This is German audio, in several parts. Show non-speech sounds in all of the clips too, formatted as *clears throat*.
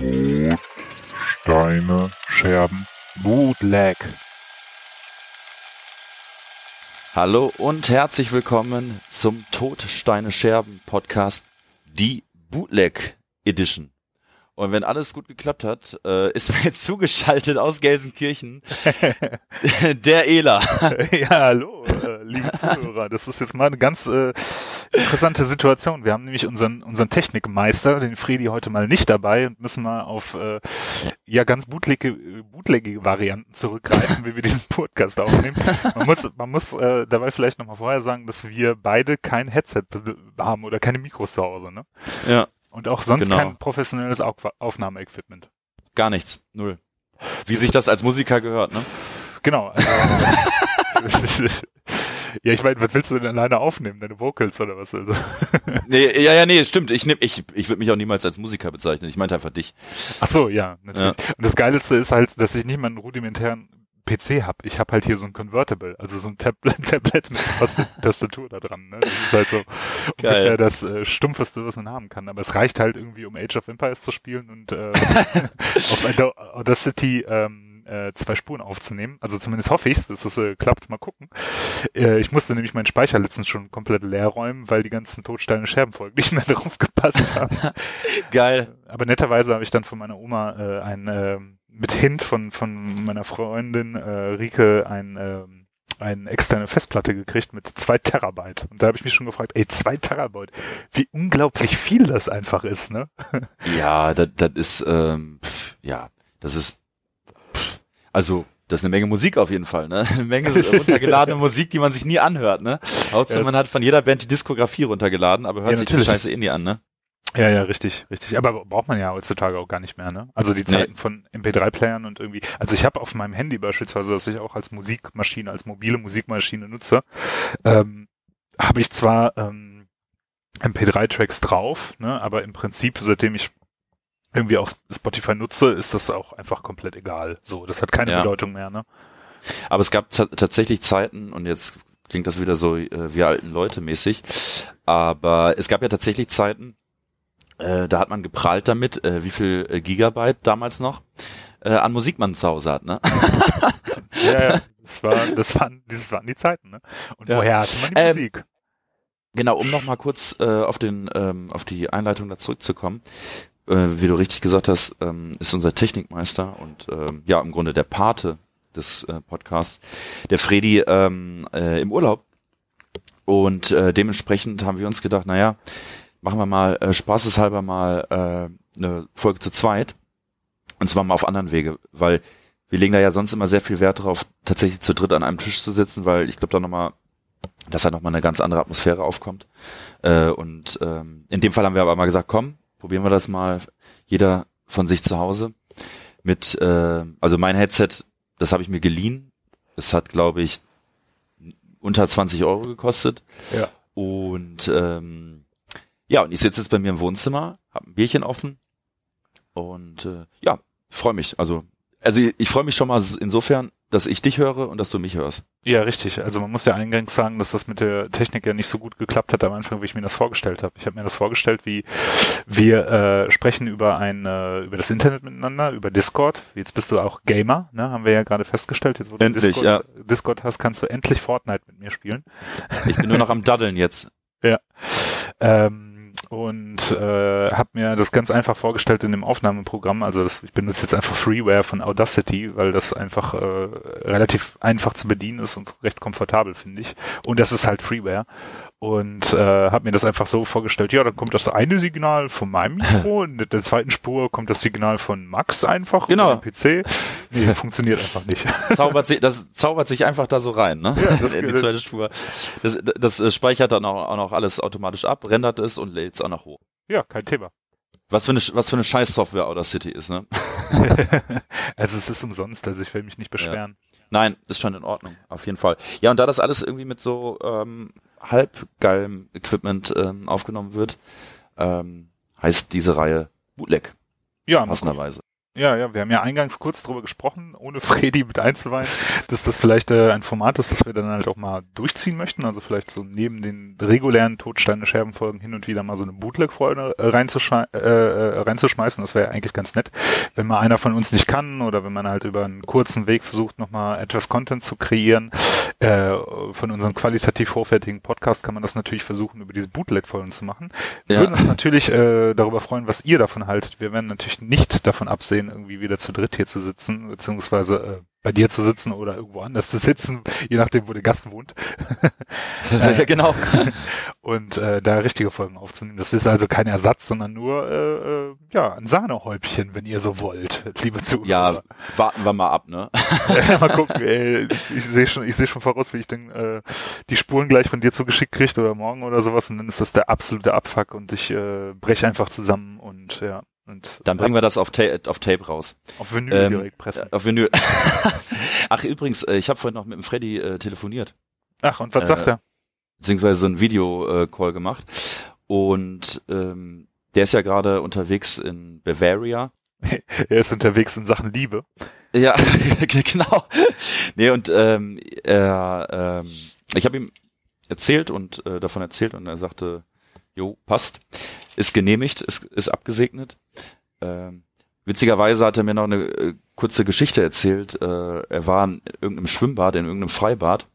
Brot, Steine, Scherben, Bootleg. Hallo und herzlich willkommen zum Todsteine Scherben Podcast, die Bootleg Edition. Und wenn alles gut geklappt hat, äh, ist *laughs* mir jetzt zugeschaltet aus Gelsenkirchen *laughs* der Ela. ja, hallo, liebe Zuhörer. Das ist jetzt mal eine ganz äh, interessante Situation. Wir haben nämlich unseren, unseren Technikmeister, den Fredi, heute mal nicht dabei und müssen mal auf äh, ja ganz bootlegige, bootlegige Varianten zurückgreifen, wie wir diesen Podcast aufnehmen. Man muss, man muss äh, dabei vielleicht nochmal vorher sagen, dass wir beide kein Headset haben oder keine Mikros zu Hause. Ne? Ja. Und auch sonst Genau. kein professionelles Auf Aufnahmeequipment. Gar nichts. Null. Wie sich das als Musiker gehört, ne? Genau. Also, *laughs* ja, ich meine, was willst du denn alleine aufnehmen? Deine Vocals oder was? Also. *laughs* Nee, ja, ja, nee, stimmt. Ich nehm, ich, ich würde mich auch niemals als Musiker bezeichnen. Ich meinte einfach dich. Ach so, ja, natürlich. Und das Geilste ist halt, dass ich nicht mal einen rudimentären PC habe. Ich habe halt hier so ein Convertible, also so ein Tablet, *laughs* Tablet mit Tast- Tastatur da dran. Ne? Das ist halt so Geil. ungefähr das äh, stumpfeste, was man haben kann. Aber es reicht halt irgendwie, um Age of Empires zu spielen und äh, *laughs* auf Audacity ähm, äh, zwei Spuren aufzunehmen. Also zumindest hoffe ich dass es äh, klappt. Mal gucken. Äh, ich musste nämlich meinen Speicher letztens schon komplett leer räumen, weil die ganzen Todsteine Scherbenfolgen *laughs* nicht mehr darauf gepasst haben. *laughs* Geil. Aber netterweise habe ich dann von meiner Oma äh, ein ähm, mit Hint von von meiner Freundin äh, Rike ein ähm, eine externe Festplatte gekriegt mit zwei Terabyte. Und da habe ich mich schon gefragt, ey, zwei Terabyte, wie unglaublich viel das einfach ist, ne? *laughs* Ja, das, das ist, ähm, ja, das ist, also, das ist eine Menge Musik auf jeden Fall, ne? *laughs* Eine Menge runtergeladene *laughs* Musik, die man sich nie anhört, ne? Hauptsache, man hat von jeder Band die Diskografie runtergeladen, aber hört Ja, sich die. Scheiße eh nie an, ne? Ja, ja, richtig, richtig. Aber braucht man ja heutzutage auch gar nicht mehr, ne? Also die Zeiten von MP3-Playern und irgendwie. Also ich habe auf meinem Handy beispielsweise, das ich auch als Musikmaschine, als mobile Musikmaschine nutze, ähm, habe ich zwar ähm, MP3-Tracks drauf, ne? Aber im Prinzip, seitdem ich irgendwie auch Spotify nutze, ist das auch einfach komplett egal. So, das hat keine Ja. Bedeutung mehr, ne? Aber es gab ta- tatsächlich Zeiten, und jetzt klingt das wieder so äh, wie alten Leute mäßig, aber es gab ja tatsächlich Zeiten, äh, da hat man geprahlt damit, äh, wie viel äh, Gigabyte damals noch äh, an Musik man zu Hause hat, ne? *laughs* Ja, ja. Das war, das waren, das waren die Zeiten, ne? Und Ja. woher hatte man die Ähm, Musik? Genau, um noch mal kurz äh, auf den ähm, auf die Einleitung da zurückzukommen. Äh, wie du richtig gesagt hast, ähm, ist unser Technikmeister und ähm, ja im Grunde der Pate des äh, Podcasts, der Fredi ähm, äh, im Urlaub und äh, dementsprechend haben wir uns gedacht, naja, machen wir mal äh, spaßeshalber mal äh, eine Folge zu zweit und zwar mal auf anderen Wege, weil wir legen da ja sonst immer sehr viel Wert darauf, tatsächlich zu dritt an einem Tisch zu sitzen, weil ich glaube da nochmal dass da nochmal eine ganz andere Atmosphäre aufkommt. Äh, und ähm, in dem Fall haben wir aber mal gesagt, komm, probieren wir das mal, jeder von sich zu Hause. Mit, äh, also mein Headset, das habe ich mir geliehen. Es hat, glaube ich, unter 20 Euro gekostet. Ja. Und ähm, ja, und ich sitze jetzt bei mir im Wohnzimmer, habe ein Bierchen offen und äh, ja, freue mich. Also, also ich, ich freue mich schon mal insofern, dass ich dich höre und dass du mich hörst. Ja, richtig. Also man muss ja eingangs sagen, dass das mit der Technik ja nicht so gut geklappt hat am Anfang, wie ich mir das vorgestellt habe. Ich habe mir das vorgestellt, wie wir äh, sprechen über ein äh, über das Internet miteinander, über Discord. Jetzt bist du auch Gamer, ne? Haben wir ja gerade festgestellt. Jetzt wo du Endlich, Discord, Discord hast, kannst du endlich Fortnite mit mir spielen. Ich bin nur noch am Daddeln jetzt. *laughs* Ähm, und äh, habe mir das ganz einfach vorgestellt in dem Aufnahmeprogramm. Also das, ich benutze jetzt einfach Freeware von Audacity, weil das einfach äh, relativ einfach zu bedienen ist und recht komfortabel, finde ich. Und das ist halt Freeware. Und äh, habe mir das einfach so vorgestellt, ja, dann kommt das eine Signal von meinem *laughs* Mikro, und in der zweiten Spur kommt das Signal von Max einfach Genau. den PC. Nee, *laughs* funktioniert einfach nicht. *laughs* zaubert sich, das zaubert sich einfach da so rein, ne? Ja, das In die zweite Spur. Das, das äh, speichert dann auch, auch noch alles automatisch ab, rendert es und lädt es auch noch hoch. ja, kein Thema. Was für eine, was für eine Scheiß-Software Audacity ist, ne? also es ist umsonst, also ich will mich nicht beschweren. Nein, ist schon in Ordnung, auf jeden Fall. Ja, und da das alles irgendwie mit so ähm, halbgeilem Equipment ähm, aufgenommen wird, ähm, heißt diese Reihe Bootleg, Ja, passenderweise. Ja, ja, wir haben ja eingangs kurz drüber gesprochen, ohne *laughs* Freddy mit einzuweihen, dass das vielleicht äh, ein Format ist, das wir dann halt auch mal durchziehen möchten. Also vielleicht so neben den regulären Todsteine Scherbenfolgen hin und wieder mal so eine Bootleg-Folge äh, reinzuschmeißen. Äh, äh, reinzuschmeißen. Das wäre eigentlich ganz nett, wenn mal einer von uns nicht kann oder wenn man halt über einen kurzen Weg versucht, nochmal etwas Content zu kreieren. Äh, von unserem qualitativ hochwertigen Podcast kann man das natürlich versuchen, über diese Bootleg-Folgen zu machen. Wir Ja. würden uns natürlich äh, darüber freuen, was ihr davon haltet. Wir werden natürlich nicht davon absehen, irgendwie wieder zu dritt hier zu sitzen, beziehungsweise äh, bei dir zu sitzen oder irgendwo anders zu sitzen, je nachdem, wo der Gast wohnt. *laughs* Äh, genau. Und äh, da richtige Folgen aufzunehmen. Das ist also kein Ersatz, sondern nur äh, äh, ja ein Sahnehäubchen, wenn ihr so wollt, liebe Zuhörer. Ja, warten wir mal ab, ne? *laughs* Mal gucken. Ey, ich sehe schon, ich sehe schon voraus, wie ich dann äh, die Spuren gleich von dir zugeschickt kriegt oder morgen oder sowas und dann ist das der absolute Abfuck und ich äh, breche einfach zusammen und ja und Dann bringen wir das auf, Ta auf Tape raus. auf Vinyl Ähm, direkt pressen. Auf Vinyl. *laughs* Ach, übrigens, äh, ich habe vorhin noch mit dem Freddy äh, telefoniert, Ach und was äh, sagt er? beziehungsweise so ein Video-Call gemacht. Und ähm, der ist ja gerade unterwegs in Bavaria. *laughs* Er ist unterwegs in Sachen Liebe. Ja, *laughs* genau. Nee, und ähm, er, ähm, ich habe ihm erzählt und äh, davon erzählt und er sagte, jo, passt, ist genehmigt, ist, ist abgesegnet. Ähm, witzigerweise hat er mir noch eine äh, kurze Geschichte erzählt. Äh, er war in irgendeinem Schwimmbad, in irgendeinem Freibad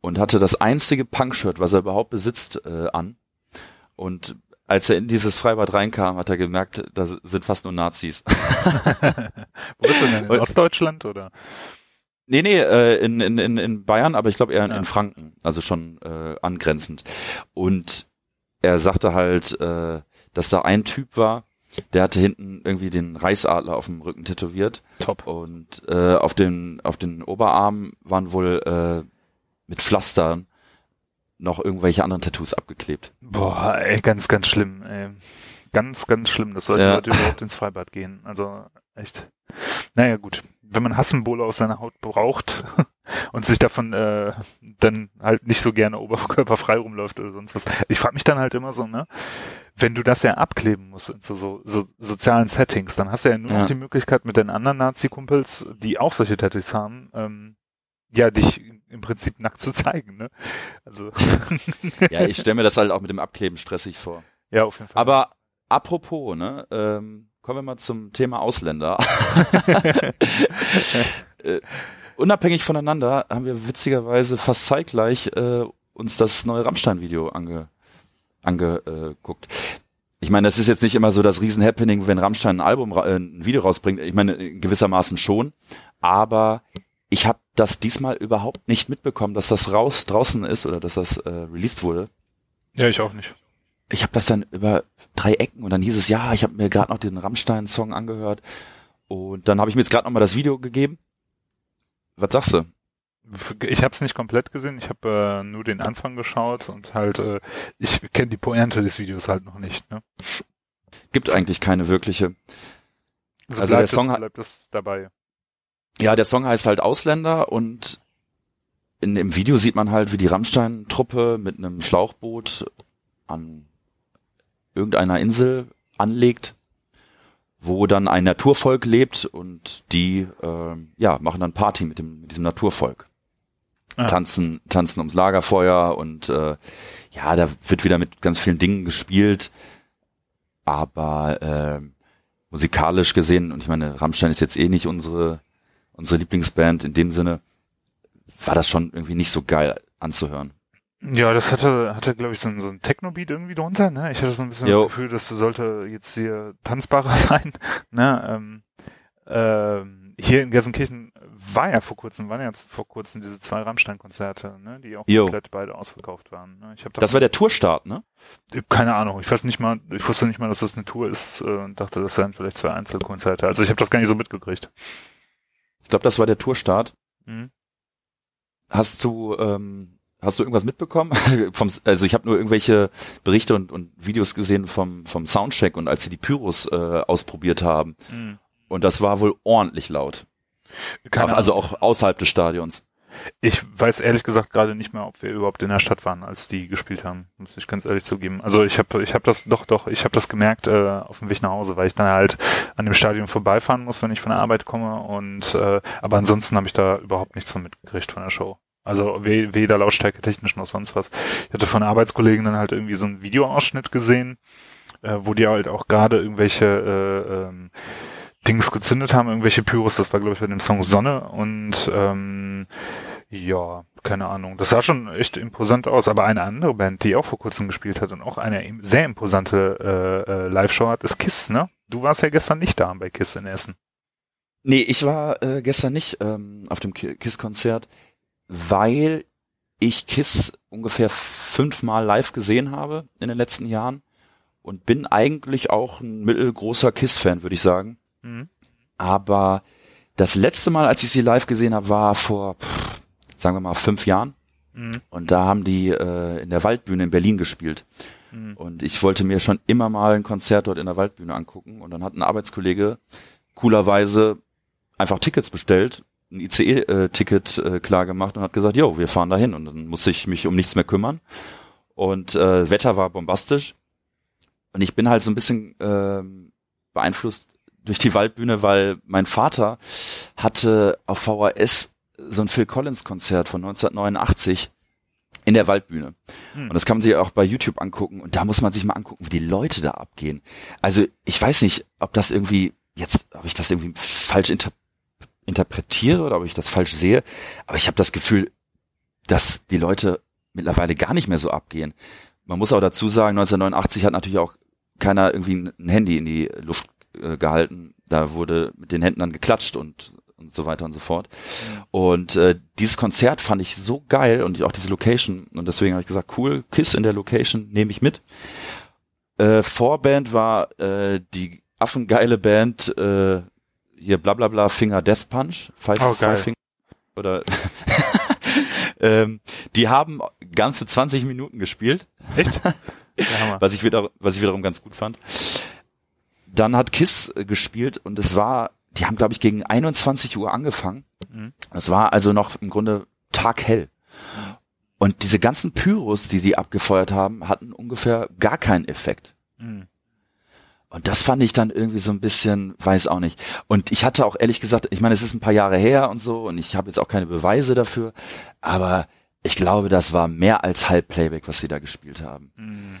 und hatte das einzige Punkshirt, was er überhaupt besitzt, äh, an. Und als er in dieses Freibad reinkam, hat er gemerkt, da sind fast nur Nazis. *laughs* *laughs* Wo ist er denn? In Und- Ostdeutschland oder? Nee, nee, äh, in, in, in, in Bayern, aber ich glaube eher in, Ja. in Franken, also schon äh, angrenzend. Und er sagte halt, äh, dass da ein Typ war, der hatte hinten irgendwie den Reichsadler auf dem Rücken tätowiert Top. und äh, auf den auf den Oberarm waren wohl äh, mit Pflastern noch irgendwelche anderen Tattoos abgeklebt. Boah, ey, ganz, ganz schlimm. Ey. Ganz, ganz schlimm, dass solche Ja. Leute überhaupt ins Freibad gehen. Also echt. Naja, gut. Wenn man Hassenbowle aus seiner Haut braucht *laughs* und sich davon äh, dann halt nicht so gerne oberkörperfrei rumläuft oder sonst was. Ich frage mich dann halt immer so, ne? Wenn du das ja abkleben musst in so, so, so sozialen Settings, dann hast du ja nur Ja. noch die Möglichkeit mit deinen anderen Nazi-Kumpels, die auch solche Tattoos haben, ähm, ja, dich im Prinzip nackt zu zeigen, ne? Also, *laughs* Ja, ich stelle mir das halt auch mit dem Abkleben stressig vor. ja, auf jeden Fall. Aber apropos, ne, ähm, kommen wir mal zum Thema Ausländer. *laughs* äh, unabhängig voneinander haben wir witzigerweise fast zeitgleich äh, uns das neue Rammstein-Video ange, angeguckt. Ich meine, das ist jetzt nicht immer so das Riesen-Happening, wenn Rammstein ein Album, äh, ein Video rausbringt. Ich meine, in gewissermaßen schon. Aber ich habe das diesmal überhaupt nicht mitbekommen, dass das raus draußen ist oder dass das äh, released wurde ja, ich auch nicht. Ich habe das dann über drei Ecken und dann hieß es, ja, ich habe mir gerade noch den Rammstein-Song angehört und dann habe ich mir jetzt gerade noch mal das Video gegeben. Was sagst du? Ich habe es nicht komplett gesehen, ich habe äh, nur den Anfang geschaut und halt, äh, ich kenne die Pointe des Videos halt noch nicht. Ne? Gibt eigentlich keine wirkliche. Also, Also der Song es, bleibt es dabei. Ja, der Song heißt halt Ausländer und in dem Video sieht man halt, wie die Rammstein-Truppe mit einem Schlauchboot an irgendeiner Insel anlegt, wo dann ein Naturvolk lebt und die ähm, ja machen dann Party mit dem mit diesem Naturvolk. Ah. tanzen, tanzen ums Lagerfeuer und äh, ja, da wird wieder mit ganz vielen Dingen gespielt. Aber äh, musikalisch gesehen, und ich meine, Rammstein ist jetzt eh nicht unsere, unsere Lieblingsband in dem Sinne, war das schon irgendwie nicht so geil anzuhören. Ja, das hatte, hatte glaube ich, so ein, so ein Techno-Beat irgendwie drunter. Ne? Ich hatte so ein bisschen Jo. das Gefühl, das sollte jetzt hier tanzbarer *laughs* sein. Ne? Ähm, ähm, hier in Gelsenkirchen war ja vor kurzem, waren ja jetzt vor kurzem diese zwei Rammstein-Konzerte, ne? die auch Jo. komplett beide ausverkauft waren. Ne? Ich hab Das war der Tourstart, ne? keine Ahnung. Ich weiß nicht mal, ich wusste nicht mal, dass das eine Tour ist äh, und dachte, das seien vielleicht zwei Einzelkonzerte. Also ich habe das gar nicht so mitgekriegt. Ich glaube, das war der Tourstart. Mhm. Hast du, ähm, hast du irgendwas mitbekommen? *laughs* vom, also ich habe nur irgendwelche Berichte und, und Videos gesehen vom, vom Soundcheck und als sie die Pyros äh, ausprobiert haben. Mhm. Und das war wohl ordentlich laut. Keine also Ahnung. auch außerhalb des Stadions. Ich weiß ehrlich gesagt gerade nicht mehr, ob wir überhaupt in der Stadt waren, als die gespielt haben. Muss ich ganz ehrlich zugeben. Also ich habe ich hab das doch doch, ich habe das gemerkt äh, auf dem Weg nach Hause, weil ich dann halt an dem Stadion vorbeifahren muss, wenn ich von der Arbeit komme. Und äh, aber ansonsten habe ich da überhaupt nichts von mitgekriegt von der Show. Also weder Lautstärke technisch noch sonst was. Ich hatte von Arbeitskollegen dann halt irgendwie so einen Videoausschnitt gesehen, äh, wo die halt auch gerade irgendwelche äh, ähm, Dings gezündet haben, irgendwelche Pyros, das war glaube ich bei dem Song Sonne und ähm, ja, keine Ahnung. Das sah schon echt imposant aus, aber eine andere Band, die auch vor kurzem gespielt hat und auch eine sehr imposante äh, äh, Live-Show hat, ist Kiss, ne? Du warst ja gestern nicht da bei Kiss in Essen. Nee, ich war äh, gestern nicht ähm, auf dem Kiss-Konzert weil ich Kiss ungefähr fünfmal live gesehen habe in den letzten Jahren und bin eigentlich auch ein mittelgroßer Kiss-Fan, würde ich sagen. Mhm. Aber das letzte Mal, als ich sie live gesehen habe, war vor, pff, sagen wir mal, fünf Jahren. Mhm. Und da haben die äh, in der Waldbühne in Berlin gespielt. Mhm. Und ich wollte mir schon immer mal ein Konzert dort in der Waldbühne angucken. Und dann hat ein Arbeitskollege coolerweise einfach Tickets bestellt ein ICE-Ticket äh, klar gemacht und hat gesagt, jo, wir fahren dahin. Und dann musste ich mich um nichts mehr kümmern. Und äh, Wetter war bombastisch. Und ich bin halt so ein bisschen äh, beeinflusst durch die Waldbühne, weil mein Vater hatte auf VHS so ein Phil Collins Konzert von 1989 in der Waldbühne. Hm. Und das kann man sich auch bei YouTube angucken. Und da muss man sich mal angucken, wie die Leute da abgehen. Also ich weiß nicht, ob das irgendwie jetzt, ob ich das irgendwie falsch interpretiere interpretiere oder ob ich das falsch sehe, aber ich habe das Gefühl, dass die Leute mittlerweile gar nicht mehr so abgehen. Man muss auch dazu sagen, 1989 hat natürlich auch keiner irgendwie ein Handy in die Luft äh, gehalten. Da wurde mit den Händen dann geklatscht und, und so weiter und so fort. Und äh, dieses Konzert fand ich so geil und auch diese Location. Und deswegen habe ich gesagt, cool, Kiss in der Location, nehme ich mit. Äh, Vorband war äh, die affengeile Band äh, hier bla bla bla Finger Death Punch, Five, oh, Five Finger oder *laughs* ähm, die haben ganze 20 Minuten gespielt. Echt? *laughs* was ich wieder, was ich wiederum ganz gut fand. Dann hat Kiss äh, gespielt und es war, die haben glaube ich gegen 21 Uhr angefangen. Mhm. Es war also noch im Grunde taghell. Mhm. Und diese ganzen Pyros, die sie abgefeuert haben, hatten ungefähr gar keinen Effekt. Mhm. Und das fand ich dann irgendwie so ein bisschen, weiß auch nicht. Und ich hatte auch ehrlich gesagt, ich meine, es ist ein paar Jahre her und so und ich habe jetzt auch keine Beweise dafür, aber ich glaube, das war mehr als Halbplayback, was sie da gespielt haben. Mhm.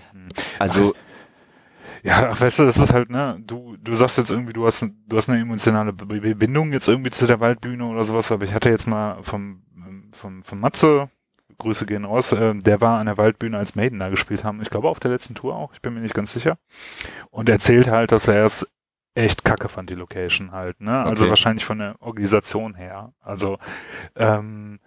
Also ja, ach, weißt du, das ist halt, ne, du, du sagst jetzt irgendwie, du hast, du hast eine emotionale Bindung jetzt irgendwie zu der Waldbühne oder sowas, aber ich hatte jetzt mal vom, vom, vom Matze, Grüße gehen raus, äh, der war an der Waldbühne, als Maiden da gespielt haben. Ich glaube auf der letzten Tour auch, ich bin mir nicht ganz sicher. Und erzählt halt, dass er es echt kacke fand, die Location halt, ne? Also okay. wahrscheinlich von der Organisation her. Also, ähm,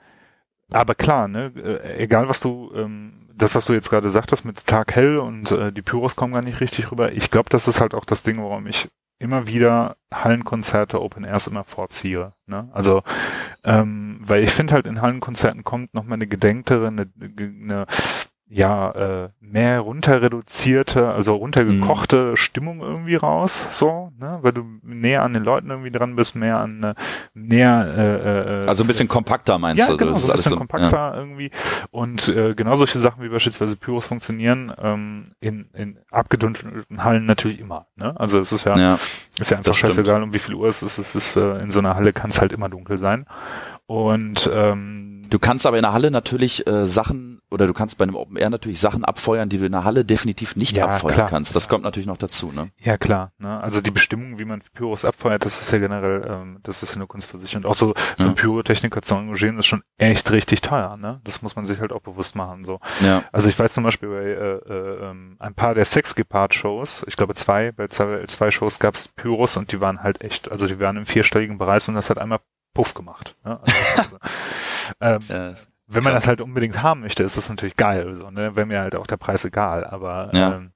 aber klar, ne, äh, egal was du, ähm, das, was du jetzt gerade sagtest mit Tag hell und äh, die Pyros kommen gar nicht richtig rüber, ich glaube, das ist halt auch das Ding, warum ich immer wieder Hallenkonzerte Open Airs immer vorziehe. Ne? Also ähm, weil ich finde halt in Hallenkonzerten kommt noch mal eine gedenktere, eine, eine ja, äh, mehr runter reduzierte, also runtergekochte mhm. Stimmung irgendwie raus, so, ne, weil du näher an den Leuten irgendwie dran bist, mehr an äh, näher äh, äh, Also ein bisschen kompakter meinst ja, du? Genau, so ein bisschen so, kompakter ja. irgendwie. Und äh, genau solche Sachen wie beispielsweise Pyros funktionieren ähm, in, in abgedunkelten Hallen natürlich immer. Ne? Also es ist ja, ja ist ja einfach scheißegal, um wie viel Uhr es ist. Es ist äh, in so einer Halle kann es halt immer dunkel sein. Und ähm, Du kannst aber in der Halle natürlich äh, Sachen oder du kannst bei einem Open Air natürlich Sachen abfeuern, die du in der Halle definitiv nicht ja, abfeuern klar. kannst. Das kommt natürlich noch dazu, ne? Ja klar. Ne? Also die Bestimmung, wie man Pyros abfeuert, das ist ja generell, ähm, das ist eine Kunst für sich. Und auch so, so ein Pyrotechniker zu engagieren, ist schon echt richtig teuer. Ne? Das muss man sich halt auch bewusst machen. So. Ja. Also ich weiß zum Beispiel bei äh, äh, ähm, ein paar der Sex Gepard Shows, ich glaube zwei, bei zwei, zwei Shows gab es Pyros und die waren halt echt, also die waren im vierstelligen Bereich und das hat einmal Puff gemacht. Ne? Also, *laughs* ähm, ja, wenn man das halt unbedingt haben möchte, ist das natürlich geil. So, ne? Wäre mir halt auch der Preis egal. Aber ja. ähm,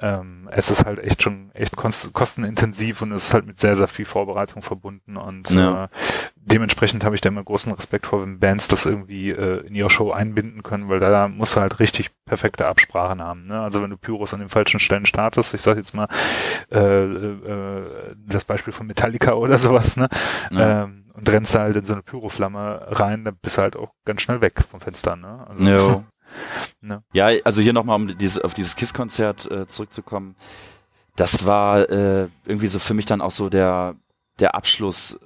ähm, es ist halt echt schon echt kostenintensiv und es ist halt mit sehr, sehr viel Vorbereitung verbunden und ja. äh, dementsprechend habe ich da immer großen Respekt vor, wenn Bands das irgendwie äh, in ihre Show einbinden können, weil da musst du halt richtig perfekte Absprachen haben. Ne? Also wenn du Pyros an den falschen Stellen startest, ich sage jetzt mal äh, äh, das Beispiel von Metallica oder sowas, ne? Ja. Ähm, und rennst halt in so eine Pyroflamme rein, dann bist du halt auch ganz schnell weg vom Fenster, ne? Also, no. *laughs* ne? Ja, also hier nochmal, um dieses, auf dieses KISS-Konzert äh, zurückzukommen, das war äh, irgendwie so für mich dann auch so der, der Abschluss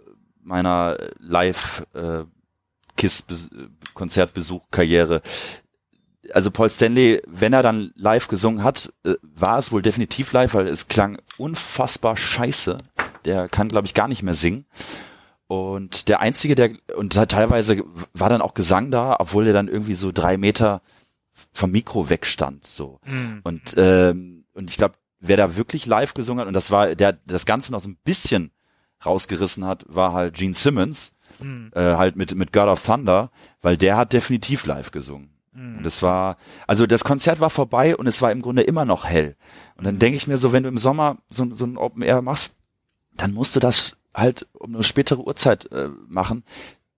meiner Live äh, KISS-Konzertbesuch-Karriere. Also Paul Stanley, wenn er dann live gesungen hat, äh, war es wohl definitiv live, weil es klang unfassbar scheiße. Der kann, glaube ich, gar nicht mehr singen. Und der einzige, der und teilweise war dann auch Gesang da, obwohl er dann irgendwie so drei Meter vom Mikro wegstand. So Mhm. und ähm, und ich glaube, wer da wirklich live gesungen hat und das war der das Ganze noch so ein bisschen rausgerissen hat, war halt Gene Simmons, Mhm. äh, halt mit mit God of Thunder, weil der hat definitiv live gesungen. Mhm. Und es war, also das Konzert war vorbei und es war im Grunde immer noch hell. Und dann denke ich mir so, wenn du im Sommer so, so ein Open Air machst, dann musst du das halt um eine spätere Uhrzeit äh, machen,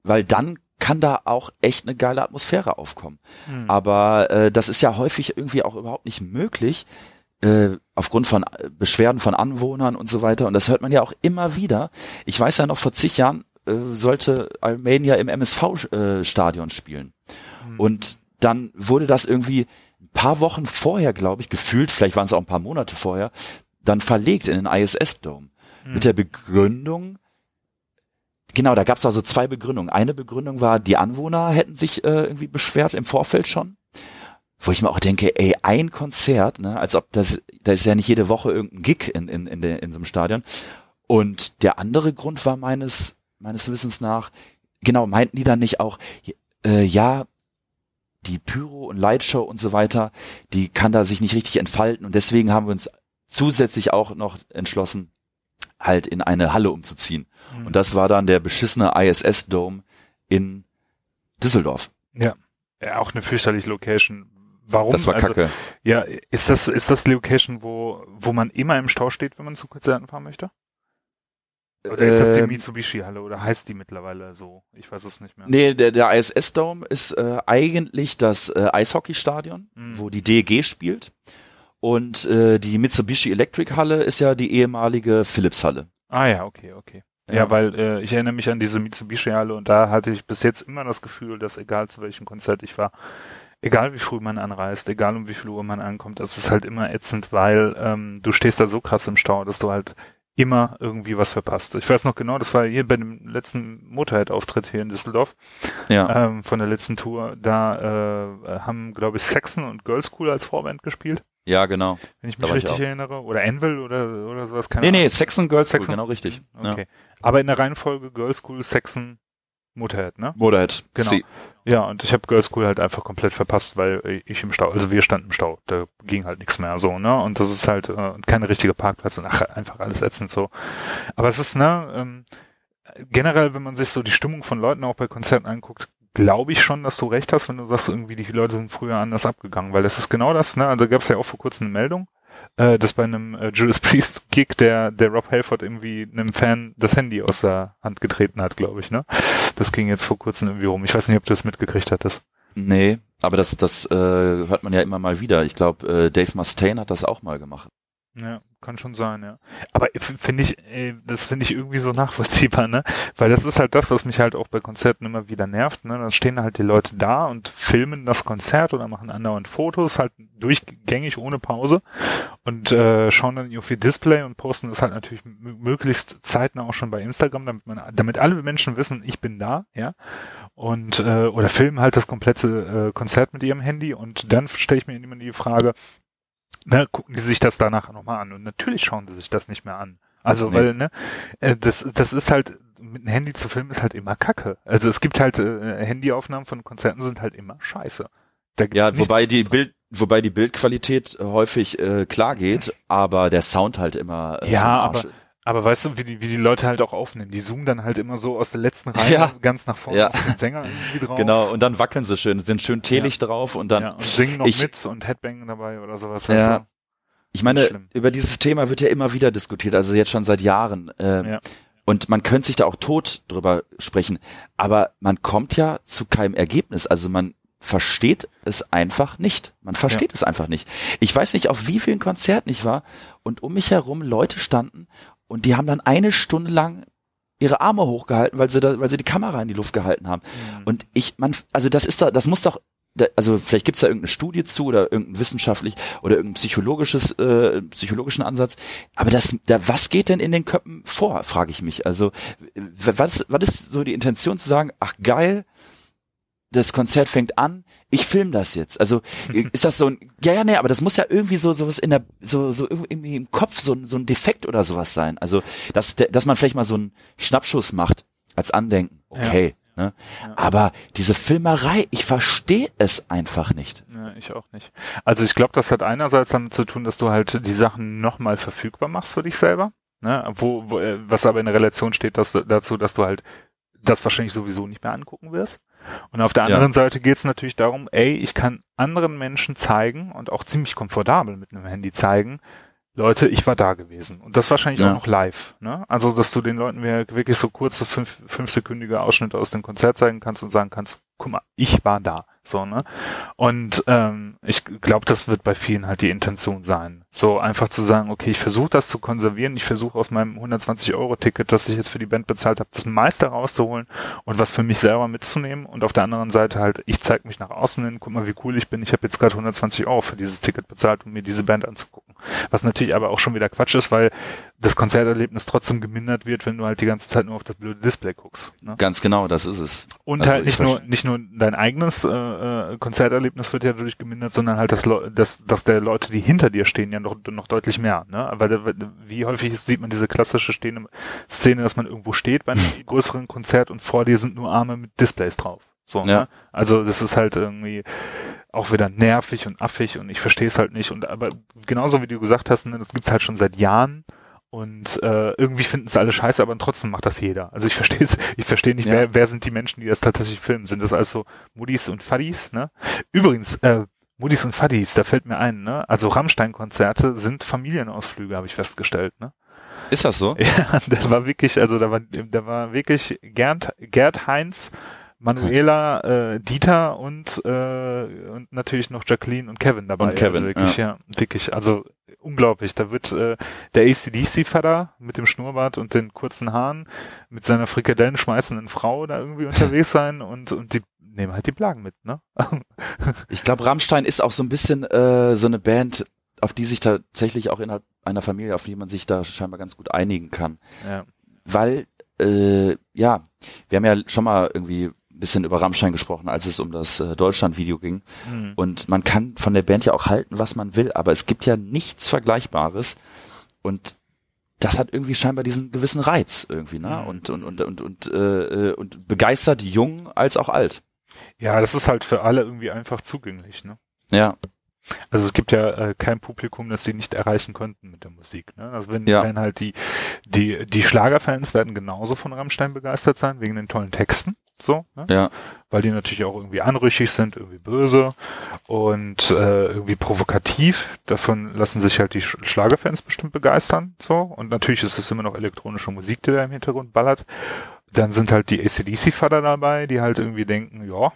weil dann kann da auch echt eine geile Atmosphäre aufkommen. Mhm. Aber äh, das ist ja häufig irgendwie auch überhaupt nicht möglich, äh, aufgrund von äh, Beschwerden von Anwohnern und so weiter. Und das hört man ja auch immer wieder. Ich weiß ja noch, vor zig Jahren äh, sollte Armenia im MSV-Stadion spielen. Mhm. Und dann wurde das irgendwie ein paar Wochen vorher, glaube ich, gefühlt, vielleicht waren es auch ein paar Monate vorher, dann verlegt in den ISS-Dome. Mit der Begründung, genau, da gab es also zwei Begründungen. Eine Begründung war, die Anwohner hätten sich äh, irgendwie beschwert im Vorfeld schon. Wo ich mir auch denke, ey, ein Konzert, ne, als ob das, da ist ja nicht jede Woche irgendein Gig in, in, in, der, in so einem Stadion. Und der andere Grund war meines, meines Wissens nach, genau, meinten die dann nicht auch, äh, ja, die Pyro und Lightshow und so weiter, die kann da sich nicht richtig entfalten und deswegen haben wir uns zusätzlich auch noch entschlossen, halt in eine Halle umzuziehen. Mhm. Und das war dann der beschissene ISS Dome in Düsseldorf. ja. ja, auch eine fürchterliche Location. Warum? Das war also, kacke. Ja, ist das, ist das die Location, wo, wo man immer im Stau steht, wenn man zu Konzerten fahren möchte? Oder ist das die Ähm, Mitsubishi-Halle oder heißt die mittlerweile so? Ich weiß es nicht mehr. Nee, der, der ISS Dome ist äh, eigentlich das äh, Eishockeystadion, Mhm. wo die DEG spielt. Und äh, die Mitsubishi Electric Halle ist ja die ehemalige Philips Halle. Ah ja, okay, okay. Ja, Ja. weil äh, ich erinnere mich an diese Mitsubishi-Halle und da hatte ich bis jetzt immer das Gefühl, dass egal zu welchem Konzert ich war, egal wie früh man anreist, egal um wie viel Uhr man ankommt, das ist halt immer ätzend, weil ähm, du stehst da so krass im Stau, dass du halt immer irgendwie was verpasst. Ich weiß noch genau, das war hier bei dem letzten Motorhead-Auftritt hier in Düsseldorf Ja. ähm, von der letzten Tour. Da äh, haben, glaube ich, Saxon und Girl School als Vorband gespielt, Ja, genau. wenn ich mich ich richtig auch. erinnere. Oder Anvil oder, oder sowas. Keine Nee, Ahnung. nee, Sex and Girls School, Saxon- genau richtig. Okay. Aber in der Reihenfolge Girl School, Saxon, Motorhead, ne? Ja. Motorhead. Genau. Sie- Ja, und ich habe Girl School halt einfach komplett verpasst, weil ich im Stau, also wir standen im Stau, da ging halt nichts mehr so, ne? Und das ist halt äh, keine richtige Parkplatz und ach, einfach alles ätzend so. Aber es ist, ne, ähm, generell, wenn man sich so die Stimmung von Leuten auch bei Konzerten anguckt, glaube ich schon, dass du recht hast, wenn du sagst, irgendwie die Leute sind früher anders abgegangen, weil das ist genau das, ne? Also gab es ja auch vor kurzem eine Meldung, äh, dass bei einem äh, Judas *laughs* Priest Gig der der Rob Halford irgendwie einem Fan das Handy aus der Hand getreten hat, glaube ich, ne? Das ging jetzt vor kurzem irgendwie rum. Ich weiß nicht, ob du das mitgekriegt hattest. Nee, aber das, das äh, hört man ja immer mal wieder. Ich glaube, äh, Dave Mustaine hat das auch mal gemacht. Ja, kann schon sein, ja. Aber finde ich, ey, das finde ich irgendwie so *laughs* nachvollziehbar, ne? Weil das ist halt das, was mich halt auch bei Konzerten immer wieder nervt, ne? Dann stehen halt die Leute da und filmen das Konzert oder machen andauernd Fotos, halt durchgängig ohne Pause und äh, schauen dann auf ihr Display und posten das halt natürlich möglichst zeitnah auch schon bei Instagram, damit man, damit alle Menschen wissen, ich bin da, ja. Und äh, oder filmen halt das komplette äh, Konzert mit ihrem Handy und dann stelle ich mir immer die Frage, ne, gucken die sich das danach nochmal an. Und natürlich schauen die sich das nicht mehr an. Also, Nee. weil, ne, äh, das, das ist halt, mit einem Handy zu filmen ist halt immer Kacke. Also es gibt halt, äh, Handyaufnahmen von Konzerten sind halt immer scheiße. Da gibt's Ja, wobei die. Bild, wobei die Bildqualität äh, häufig äh, klar geht, aber der Sound halt immer äh, Ja, aber-. Aber weißt du, wie die, wie die Leute halt auch aufnehmen? Die zoomen dann halt immer so aus der letzten Reihe Ja. ganz nach vorne Ja. auf den Sänger irgendwie drauf. Genau, und dann wackeln sie schön, sind schön telig drauf und dann ja, und singen noch ich- mit und Headbangen dabei oder sowas. Ja. Ich meine, über dieses Thema wird ja immer wieder diskutiert, also jetzt schon seit Jahren. Ähm, Ja. Und man könnte sich da auch tot drüber sprechen, aber man kommt ja zu keinem Ergebnis. Also man versteht es einfach nicht. Man versteht es einfach nicht. Ich weiß nicht, auf wie vielen Konzerten ich war und um mich herum Leute standen und die haben dann eine Stunde lang ihre Arme hochgehalten, weil sie da, weil sie die Kamera in die Luft gehalten haben. Mhm. Und ich, man, also das ist doch, das muss doch, also vielleicht gibt's da irgendeine Studie zu oder irgendein wissenschaftlich oder irgendein psychologisches, äh, psychologischen Ansatz. Aber das, da, was geht denn in den Köpfen vor, frage ich mich. Also was, was ist so die Intention zu sagen, ach geil, das Konzert fängt an, ich film das jetzt. Also *laughs* ist das so ein, ja, ja, nee, aber das muss ja irgendwie so sowas in der, so, so irgendwie im Kopf so ein, so ein Defekt oder sowas sein. Also, dass, dass man vielleicht mal so einen Schnappschuss macht als Andenken. Okay. Ne? Ja. Aber diese Filmerei, ich verstehe es einfach nicht. Ja, ich auch nicht. Also ich glaube, das hat einerseits damit zu tun, dass du halt die Sachen nochmal verfügbar machst für dich selber. Ne? Wo, wo, äh, was aber in der Relation steht dass dazu, dass du halt das wahrscheinlich sowieso nicht mehr angucken wirst. Und auf der Ja. anderen Seite geht es natürlich darum, ey, ich kann anderen Menschen zeigen und auch ziemlich komfortabel mit einem Handy zeigen, Leute, ich war da gewesen. Und das wahrscheinlich Ja. auch noch live. Ne? Also, dass du den Leuten wirklich so kurze, fünf, fünfsekündige Ausschnitte aus dem Konzert zeigen kannst und sagen kannst, guck mal, ich war da. So, ne? Und ähm, ich glaube, das wird bei vielen halt die Intention sein. So einfach zu sagen, okay, ich versuche das zu konservieren, ich versuche aus meinem 120-Euro-Ticket, das ich jetzt für die Band bezahlt habe, das meiste rauszuholen und was für mich selber mitzunehmen. Und auf der anderen Seite halt, ich zeige mich nach außen hin, guck mal, wie cool ich bin. Ich habe jetzt gerade 120 Euro für dieses Ticket bezahlt, um mir diese Band anzugucken. Was natürlich aber auch schon wieder Quatsch ist, weil das Konzerterlebnis trotzdem gemindert wird, wenn du halt die ganze Zeit nur auf das blöde Display guckst. Ne? Ganz genau, das ist es. Und Also halt ich nicht nur, nicht nur dein eigenes äh, äh, Konzerterlebnis wird ja dadurch gemindert, sondern halt das, das, das der Leute, die hinter dir stehen, ja noch, noch deutlich mehr. Ne? Weil wie häufig sieht man diese klassische stehende Szene, dass man irgendwo steht bei einem größeren Konzert und vor dir sind nur Arme mit Displays drauf. So, Ja. ne? Also das ist halt irgendwie auch wieder nervig und affig und ich verstehe es halt nicht. Und aber genauso wie du gesagt hast, ne, das gibt's halt schon seit Jahren. Und äh, irgendwie finden es alle scheiße, aber trotzdem macht das jeder. Also ich verstehe es, ich verstehe nicht, Ja. wer, wer sind die Menschen, die das tatsächlich filmen? Sind das also Muddis und Faddis, ne? Übrigens, äh, Muddis und Faddis, da fällt mir ein, ne? Also Rammstein-Konzerte sind Familienausflüge, habe ich festgestellt, ne? Ist das so? *laughs* Ja, das war wirklich, also da war, da war wirklich Gerd, Gerd Heinz, Manuela, äh, Dieter und, äh, und natürlich noch Jacqueline und Kevin dabei. Und Kevin, also wirklich, ja. wirklich, also unglaublich. Da wird äh, der ACDC-Vater mit dem Schnurrbart und den kurzen Haaren mit seiner Frikadellen schmeißenden Frau da irgendwie *laughs* unterwegs sein und, und die nehmen halt die Plagen mit, ne? *laughs* Ich glaube, Rammstein ist auch so ein bisschen äh, so eine Band, auf die sich tatsächlich auch innerhalb einer Familie, auf die man sich da scheinbar ganz gut einigen kann. ja. Weil, äh, ja, wir haben ja schon mal irgendwie bisschen über Rammstein gesprochen, als es um das äh, Deutschland-Video ging. Hm. Und man kann von der Band ja auch halten, was man will, aber es gibt ja nichts Vergleichbares. Und das hat irgendwie scheinbar diesen gewissen Reiz irgendwie, ne? Mhm. Und und und und und, äh, äh, und begeistert jung als auch alt. ja, das ist halt für alle irgendwie einfach zugänglich, ne? Ja, Also es gibt ja äh, kein Publikum, das sie nicht erreichen konnten mit der Musik. Ne? Also wenn, Ja. wenn halt die, die, die Schlagerfans werden genauso von Rammstein begeistert sein, wegen den tollen Texten. So, ne? ja, weil die natürlich auch irgendwie anrüchig sind, irgendwie böse und äh, irgendwie provokativ. Davon lassen sich halt die Sch Schlagerfans bestimmt begeistern. So und natürlich ist es immer noch elektronische Musik, die da im Hintergrund ballert. Dann sind halt die ACDC-Vater dabei, die halt irgendwie denken, ja,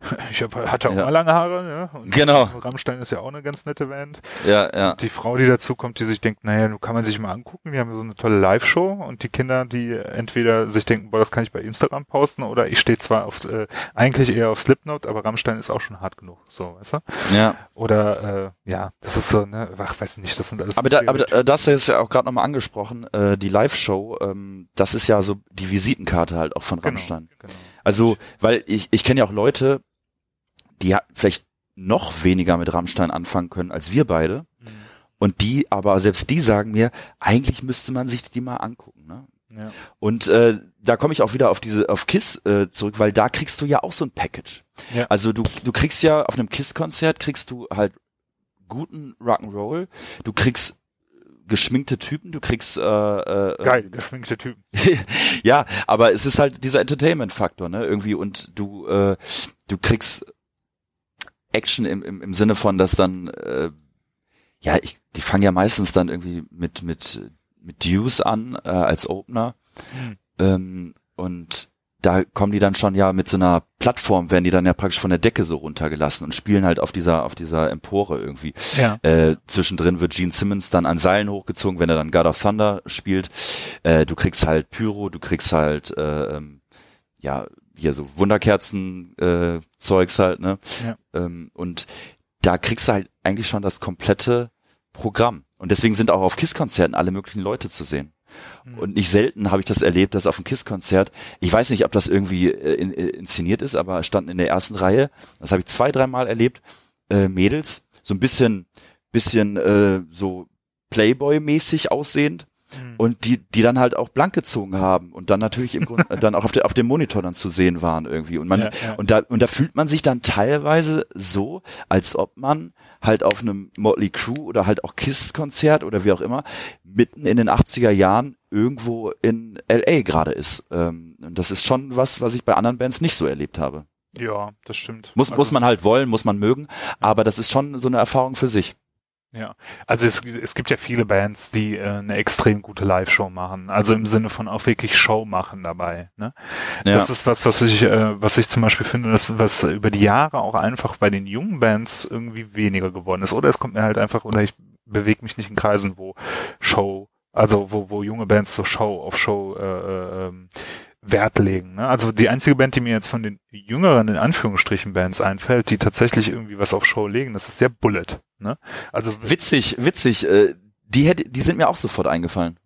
*laughs* ich hab, hatte auch Ja. mal lange Haare, ne? Und Genau. Rammstein ist ja auch eine ganz nette Band. ja, ja. Die Frau, die dazu kommt, die sich denkt, naja, nun kann man sich mal angucken, die haben so eine tolle Live-Show und die Kinder, die entweder sich denken, boah, das kann ich bei Instagram posten oder ich stehe zwar auf, äh, eigentlich eher auf Slipknot, aber Rammstein ist auch schon hart genug, so, weißt du? ja. Oder, äh, ja, das ist so, ne, ach, weiß nicht, das sind alles Aber, da, aber da, das ist ja auch gerade nochmal angesprochen, äh, die Live-Show, ähm, das ist ja so die Visitenkarte halt auch von Rammstein. Genau, genau. Also, weil ich, ich kenne ja auch Leute, die vielleicht noch weniger mit Rammstein anfangen können als wir beide. Mhm. Und die, aber selbst die sagen mir, eigentlich müsste man sich die mal angucken. Ne? Ja. Und äh, da komme ich auch wieder auf diese auf Kiss äh, zurück, weil da kriegst du ja auch so ein Package. Ja. Also du du kriegst ja auf einem Kiss-Konzert kriegst du halt guten Rock'n'Roll, du kriegst geschminkte Typen, du kriegst äh, äh, Geil, geschminkte Typen. *laughs* ja, aber es ist halt dieser Entertainment-Faktor, ne? Irgendwie und du äh, du kriegst Action im, im, im Sinne von, dass dann äh, ja, ich, die fangen ja meistens dann irgendwie mit mit mit Deuce an äh, als Opener Mhm. ähm, und da kommen die dann schon ja mit so einer Plattform, werden die dann ja praktisch von der Decke so runtergelassen und spielen halt auf dieser, auf dieser Empore irgendwie. Ja. Äh, zwischendrin wird Gene Simmons dann an Seilen hochgezogen, wenn er dann God of Thunder spielt. Äh, du kriegst halt Pyro, du kriegst halt, äh, ähm, ja, hier so Wunderkerzen, äh, Zeugs halt, ne? Ja. Ähm, und da kriegst du halt eigentlich schon das komplette Programm. Und deswegen sind auch auf KISS-Konzerten alle möglichen Leute zu sehen. Mhm. Und nicht selten habe ich das erlebt, dass auf einem KISS-Konzert, ich weiß nicht, ob das irgendwie äh, in, äh, inszeniert ist, aber standen in der ersten Reihe, das habe ich zwei, dreimal erlebt, äh, Mädels, so ein bisschen, bisschen äh, so Playboy-mäßig aussehend Mhm. und die, die dann halt auch blank gezogen haben und dann natürlich im Grunde *laughs* dann auch auf, der, auf dem Monitor dann zu sehen waren irgendwie. Und man, Ja, ja. und da, und da fühlt man sich dann teilweise so, als ob man halt auf einem Motley Crue oder halt auch Kiss-Konzert oder wie auch immer, mitten in den 80er Jahren irgendwo in LA gerade ist. Ähm, und das ist schon was, was ich bei anderen Bands nicht so erlebt habe. ja, das stimmt. Muss, Also- muss man halt wollen, muss man mögen, aber das ist schon so eine Erfahrung für sich. Ja, also es, es gibt ja viele Bands, die äh, eine extrem gute Live-Show machen. Also im Sinne von auch wirklich Show machen dabei. Ne? Ja. Das ist was, was ich, äh, was ich zum Beispiel finde, dass was über die Jahre auch einfach bei den jungen Bands irgendwie weniger geworden ist. Oder es kommt mir halt einfach, oder ich bewege mich nicht in Kreisen, wo Show, also wo, wo junge Bands so Show auf Show äh, äh, ähm, Wert legen. Ne? Also die einzige Band, die mir jetzt von den jüngeren, in Anführungsstrichen, Bands einfällt, die tatsächlich irgendwie was auf Show legen, das ist ja Bullet. Ne? Also Witzig, witzig. Äh, die, hätte, die sind mir auch sofort eingefallen.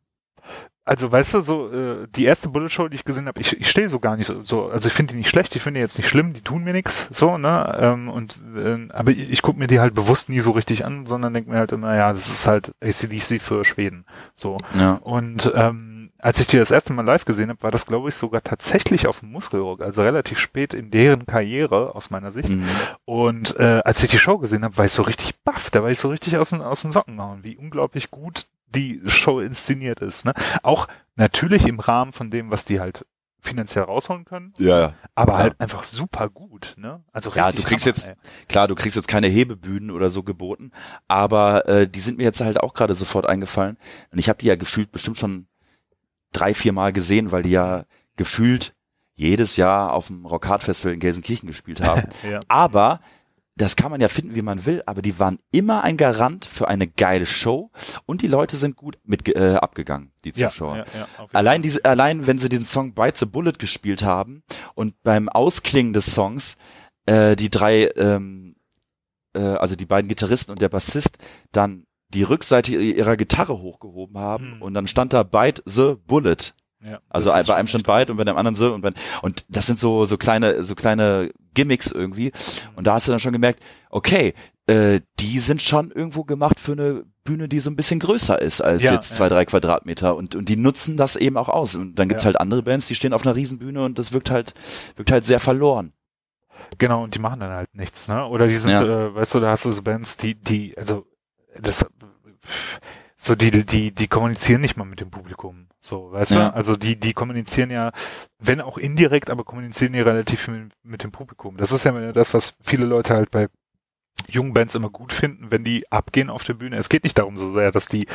Also weißt du, so äh, die erste Bullet Show, die ich gesehen habe, ich, ich stehe so gar nicht so, so also ich finde die nicht schlecht, ich finde die jetzt nicht schlimm, die tun mir nichts, so, ne? Ähm, und äh, aber ich, ich gucke mir die halt bewusst nie so richtig an, sondern denke mir halt immer, ja, das ist halt ACDC für Schweden. So. Ja. Und ähm, als ich die das erste Mal live gesehen habe, war das, glaube ich, sogar tatsächlich auf dem Muskelrock, also relativ spät in deren Karriere aus meiner Sicht. Mhm. Und äh, als ich die Show gesehen habe, war ich so richtig baff, da war ich so richtig aus den, aus den Socken gehauen, wie unglaublich gut die Show inszeniert ist. Ne? Auch natürlich im Rahmen von dem, was die halt finanziell rausholen können, Ja, ja. aber Ja. halt einfach super gut. Ne? Also Ja, richtig du kriegst Hammer, jetzt- ey. Klar, du kriegst jetzt keine Hebebühnen oder so geboten, aber äh, die sind mir jetzt halt auch gerade sofort eingefallen. Und ich habe die ja gefühlt bestimmt schon drei, vier Mal gesehen, weil die ja gefühlt jedes Jahr auf dem Rock Hard Festival in Gelsenkirchen gespielt *laughs* haben. ja. aber das kann man ja finden, wie man will, aber die waren immer ein Garant für eine geile Show und die Leute sind gut mit äh, abgegangen, die Ja, Zuschauer. ja, ja, jeden Allein diese, allein wenn sie den Song Bite the Bullet gespielt haben und beim Ausklingen des Songs äh, die drei, ähm, äh, also die beiden Gitarristen und der Bassist dann die Rückseite ihrer Gitarre hochgehoben haben Hm. und dann stand da Bite the Bullet. ja, Also bei einem schon stand Bite und bei dem anderen so und bei, und das sind so so kleine so kleine Gimmicks irgendwie und da hast du dann schon gemerkt, okay, äh, die sind schon irgendwo gemacht für eine Bühne, die so ein bisschen größer ist als Ja, jetzt ja. zwei, drei Quadratmeter und, und die nutzen das eben auch aus. Und dann gibt's Ja. halt andere Bands, die stehen auf einer Riesenbühne und das wirkt halt, wirkt halt sehr verloren. Genau, und die machen dann halt nichts, ne? Oder die sind, Ja. äh, weißt du, da hast du so Bands, die, die, also das so die, die, die kommunizieren nicht mal mit dem Publikum. So, weißt Ja. du? Also die, die kommunizieren ja, wenn auch indirekt, aber kommunizieren ja relativ viel mit, mit dem Publikum. Das ist ja das, was viele Leute halt bei jungen Bands immer gut finden, wenn die abgehen auf der Bühne. Es geht nicht darum so sehr, dass die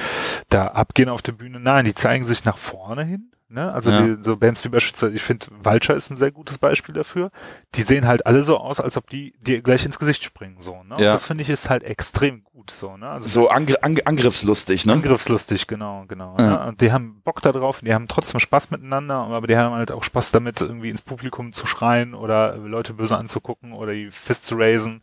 da abgehen auf der Bühne. Nein, die zeigen sich nach vorne hin. Ne? Also Ja. die, so Bands wie beispielsweise, ich finde, Vulture ist ein sehr gutes Beispiel dafür. Die sehen halt alle so aus, als ob die dir gleich ins Gesicht springen. So, ne? Und Ja. das finde ich ist halt extrem gut. So, ne? Also So angr ang angriffslustig, ne? Angriffslustig, genau, genau. Ja. Ne? Und die haben Bock da drauf, die haben trotzdem Spaß miteinander, aber die haben halt auch Spaß damit, irgendwie ins Publikum zu schreien oder Leute böse anzugucken oder die Fist zu raisen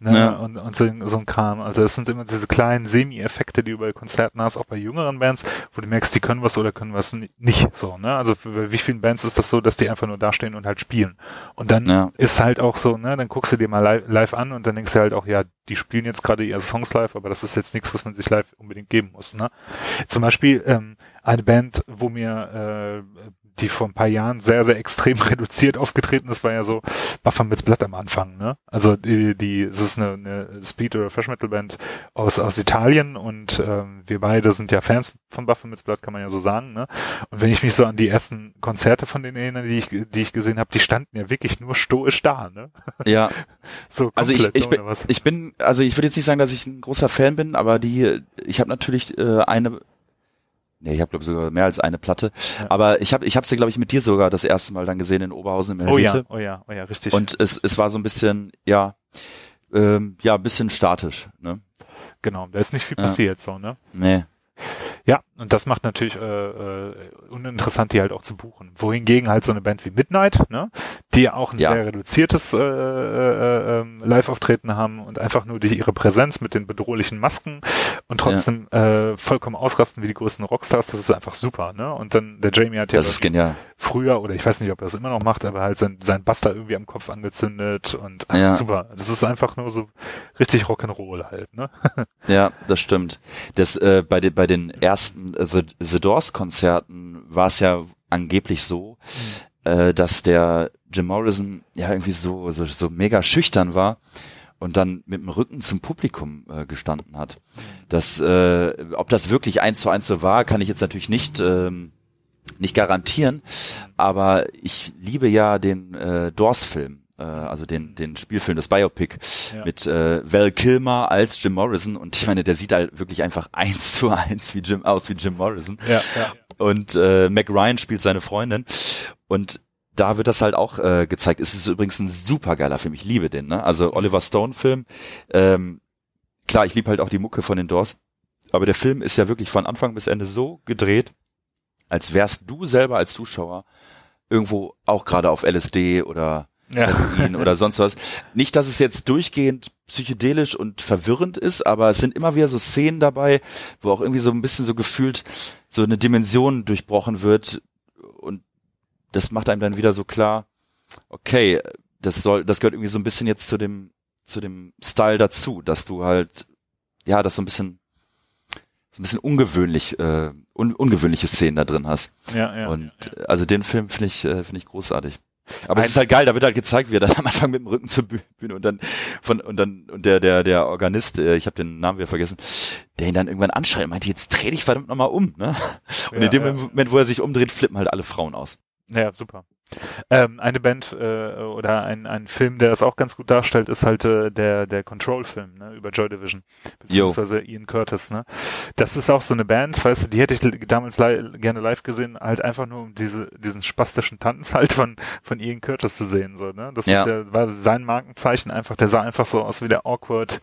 ne? Und, und so, so ein Kram. Also das sind immer diese kleinen Semi-Effekte, die du bei Konzerten hast, auch bei jüngeren Bands, wo du merkst, die können was oder können was ni- nicht. So, ne? Also bei wie vielen Bands ist das so, dass die einfach nur dastehen und halt spielen. Und dann Ja. ist halt auch so, ne, dann guckst du dir mal live, live an und dann denkst du halt auch, ja, die spielen jetzt gerade ihre Songs live, aber das ist jetzt nichts, was man sich live unbedingt geben muss, ne? Zum Beispiel ähm, eine Band, wo mir äh, die vor ein paar Jahren sehr, sehr extrem *laughs* reduziert aufgetreten ist, war ja so Baphomets Blatt am Anfang, ne? Also die, die es ist eine, eine Speed- oder Fresh-Metal-Band aus, aus Italien und ähm, wir beide sind ja Fans von Baphomets Blatt, kann man ja so sagen, ne? Und wenn ich mich so an die ersten Konzerte von denen erinnere, die ich, die ich gesehen habe, die standen ja wirklich nur stoisch da, ne? Ja. *laughs* So Also ich, ich, bin, ich bin, also ich würde jetzt nicht sagen, dass ich ein großer Fan bin, aber die, ich habe natürlich äh, eine Nee, ich habe glaube sogar mehr als eine Platte. Ja. Aber ich habe ich habe sie glaube ich mit dir sogar das erste Mal dann gesehen in Oberhausen im Oh ja, Helvete. oh ja, oh ja, richtig. Und es es war so ein bisschen ja ähm, ja ein bisschen statisch, ne? genau, da ist nicht viel Ja. passiert, so, ne? Nee. Ja, und das macht natürlich äh, äh, uninteressant, die halt auch zu buchen. Wohingegen halt so eine Band wie Midnight, ne, die ja auch ein Ja. sehr reduziertes äh, äh, ähm, Live-Auftreten haben und einfach nur durch ihre Präsenz mit den bedrohlichen Masken und trotzdem äh, vollkommen ausrasten wie die größten Rockstars, das ist einfach super, ne? Und dann der Jamie hat ja Das ist genial. früher, oder ich weiß nicht, ob er das immer noch macht, aber halt sein, sein Buster irgendwie am Kopf angezündet und ach, Ja. super. Das ist einfach nur so richtig Rock'n'Roll halt, ne? *laughs* Ja, das stimmt. Das äh, bei den bei den ersten äh, The, The Doors Konzerten war es ja angeblich so, äh, dass der Jim Morrison ja irgendwie so so so mega schüchtern war und dann mit dem Rücken zum Publikum äh, gestanden hat. Das äh, ob das wirklich eins zu eins so war, kann ich jetzt natürlich nicht ähm, nicht garantieren, aber ich liebe ja den äh, Doors-Film, äh, also den, den Spielfilm, das Biopic Ja. mit äh, Val Kilmer als Jim Morrison und ich meine, der sieht halt wirklich einfach *laughs* eins zu eins wie Jim aus wie Jim Morrison Ja, ja. und äh, Mac Ryan spielt seine Freundin und da wird das halt auch äh, gezeigt. Es ist übrigens ein super geiler Film. Ich liebe den. Ne? Also Oliver Stone Film. Ähm, klar, ich liebe halt auch die Mucke von den Doors. Aber der Film ist ja wirklich von Anfang bis Ende so gedreht, als wärst du selber als Zuschauer irgendwo auch gerade auf LSD oder ja. Heroin oder sonst was. Nicht, dass es jetzt durchgehend psychedelisch und verwirrend ist, aber es sind immer wieder so Szenen dabei, wo auch irgendwie so ein bisschen so gefühlt so eine Dimension durchbrochen wird und das macht einem dann wieder so klar, okay, das soll, das gehört irgendwie so ein bisschen jetzt zu dem, zu dem Style dazu, dass du halt, ja, das so ein bisschen, so ein bisschen ungewöhnlich, äh, un, ungewöhnliche Szenen da drin hast. ja, ja. und äh, also den Film finde ich, äh, finde ich großartig. Aber Ein- es ist halt geil, da wird halt gezeigt, wie er dann *laughs* am Anfang mit dem Rücken zur Büh- Bühne und dann von und dann und der der der Organist, äh, ich habe den Namen wieder vergessen, der ihn dann irgendwann anschreit und meinte, jetzt dreh dich verdammt nochmal um, ne? Und Ja, in dem ja. Moment, wo er sich umdreht, flippen halt alle Frauen aus. Ja, super. Ähm, eine Band äh, oder ein, ein Film, der das auch ganz gut darstellt, ist halt äh, der der Control-Film ne, über Joy Division beziehungsweise Ian Curtis. Ne, das ist auch so eine Band, weißt du, die hätte ich damals li gerne live gesehen, halt einfach nur um diese diesen spastischen Tanz halt von von Ian Curtis zu sehen. So, ne, das Ja. ist ja war sein Markenzeichen einfach. Der sah einfach so aus wie der awkward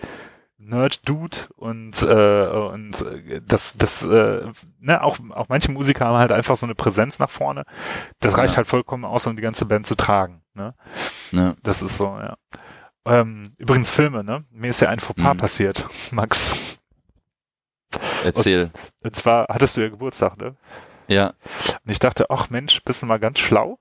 Nerd-Dude und äh, und äh, das das äh, ne auch auch manche Musiker haben halt einfach so eine Präsenz nach vorne. Das reicht Ja. halt vollkommen aus, um die ganze Band zu tragen. Ne, Ne? das ist so ja. Ähm, übrigens Filme, ne? Mir ist ja ein Fauxpas Mhm. passiert, Max. Erzähl. Und zwar hattest du ja Geburtstag, ne? Ja. Und ich dachte, ach Mensch, bist du mal ganz schlau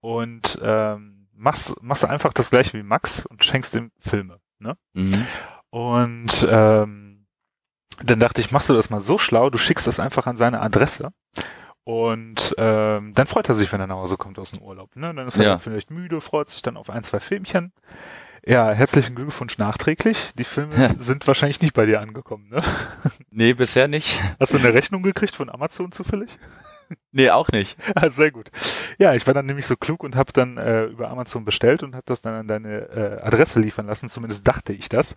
und ähm, machst machst einfach das gleiche wie Max und schenkst ihm Filme, ne? Mhm. Und ähm, dann dachte ich, machst du das mal so schlau, du schickst das einfach an seine Adresse. Und ähm, dann freut er sich, wenn er nach Hause kommt aus dem Urlaub. Ne? Dann ist er Ja. vielleicht müde, freut sich dann auf ein, zwei Filmchen. Ja, herzlichen Glückwunsch nachträglich. Die Filme Ja. sind wahrscheinlich nicht bei dir angekommen. Ne? Nee, bisher nicht. Hast du eine Rechnung gekriegt von Amazon zufällig? Nee, auch nicht. *laughs* Ah, sehr gut. Ja, ich war dann nämlich so klug und habe dann äh, über Amazon bestellt und habe das dann an deine äh, Adresse liefern lassen. Zumindest dachte ich das.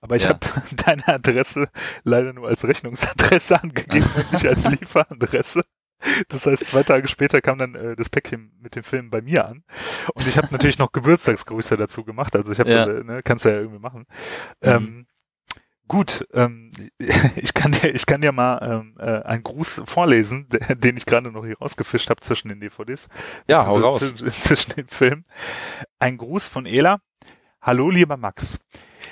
Aber ich Ja. habe *laughs* deine Adresse leider nur als Rechnungsadresse *laughs* angegeben und nicht als Lieferadresse. Das heißt, zwei Tage später kam dann äh, das Päckchen mit dem Film bei mir an. Und ich habe natürlich noch Geburtstagsgrüße dazu gemacht. Also ich habe, Ja. äh, ne, kannst du ja irgendwie machen. Ähm, gut, ähm, *laughs* ich kann dir, ich kann dir mal ähm, äh, einen Gruß vorlesen, *laughs* den ich gerade noch hier rausgefischt habe zwischen den DVDs. Ja, hau raus. zw- *laughs* Zwischen den Filmen. Ein Gruß von Ela. Hallo, lieber Max.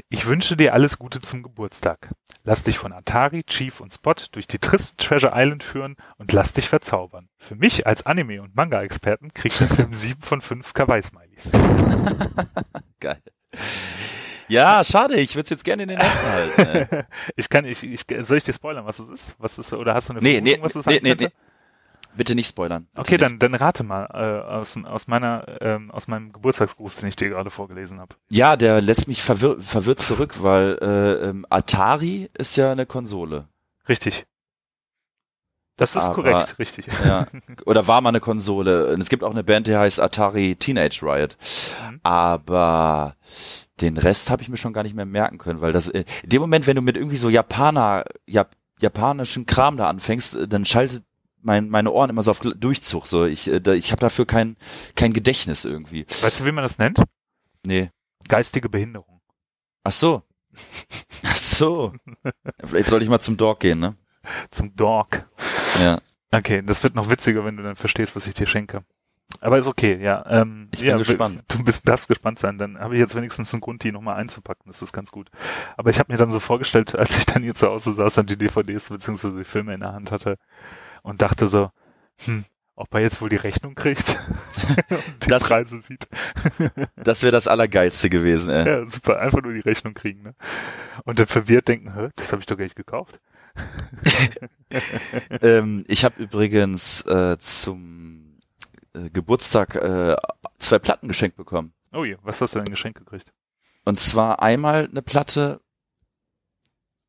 Ich wünsche dir alles Gute zum Geburtstag. Lass dich von Atari, Chief und Spot durch die tristen Treasure Island führen und lass dich verzaubern. Für mich als Anime- und Manga-Experten kriegt der Film 7 von 5 Kawaii-Smileys. Geil. Ja, schade, ich würde es jetzt gerne in den Händen halten. *laughs* ich kann, ich, ich, soll ich dir spoilern, was es ist? Was ist, oder hast du eine Nee, nee, Vermutung, was es nee, nee, nee. Bitte nicht spoilern. Bitte Okay, nicht. dann, dann rate mal äh, aus, aus meiner, ähm, aus meinem Geburtstagsgruß, den ich dir gerade vorgelesen habe. Ja, der lässt mich verwirr verwirrt zurück, weil äh, ähm, Atari ist ja eine Konsole. Richtig. Das ist Aber- korrekt, richtig. Ja. *laughs* Oder war mal eine Konsole. Und es gibt auch eine Band, die heißt Atari Teenage Riot. Mhm. Aber den Rest habe ich mir schon gar nicht mehr merken können, weil das äh, in dem Moment, wenn du mit irgendwie so Japaner, Jap japanischen Kram da anfängst, äh, dann schaltet mein, meine Ohren immer so auf Durchzug. So, ich, äh, ich habe dafür kein, kein Gedächtnis irgendwie. Weißt du, wie man das nennt? Nee. Geistige Behinderung. Ach so. *laughs* Ach so. Vielleicht sollte ich mal zum Dog gehen, ne? Zum Dog. Ja. Okay, das wird noch witziger, wenn du dann verstehst, was ich dir schenke. Aber ist okay, ja. Ähm, Ich bin ja, gespannt. Du bist, darfst gespannt sein. Dann habe ich jetzt wenigstens einen Grund, die nochmal einzupacken. Das ist ganz gut. Aber ich habe mir dann so vorgestellt, als ich dann hier zu Hause saß und die DVDs bzw. die Filme in der Hand hatte und dachte so, hm, ob er jetzt wohl die Rechnung kriegt *laughs* und die Das- Preise sieht. Das wäre das Allergeilste gewesen, ey. Ja, super. Einfach nur die Rechnung kriegen. Ne? Und dann verwirrt denken, Hä, das habe ich doch gar nicht gekauft. *laughs* ähm, ich habe übrigens äh, zum äh, Geburtstag äh, zwei Platten geschenkt bekommen. Oh je, was hast du denn geschenkt gekriegt? Und zwar einmal eine Platte.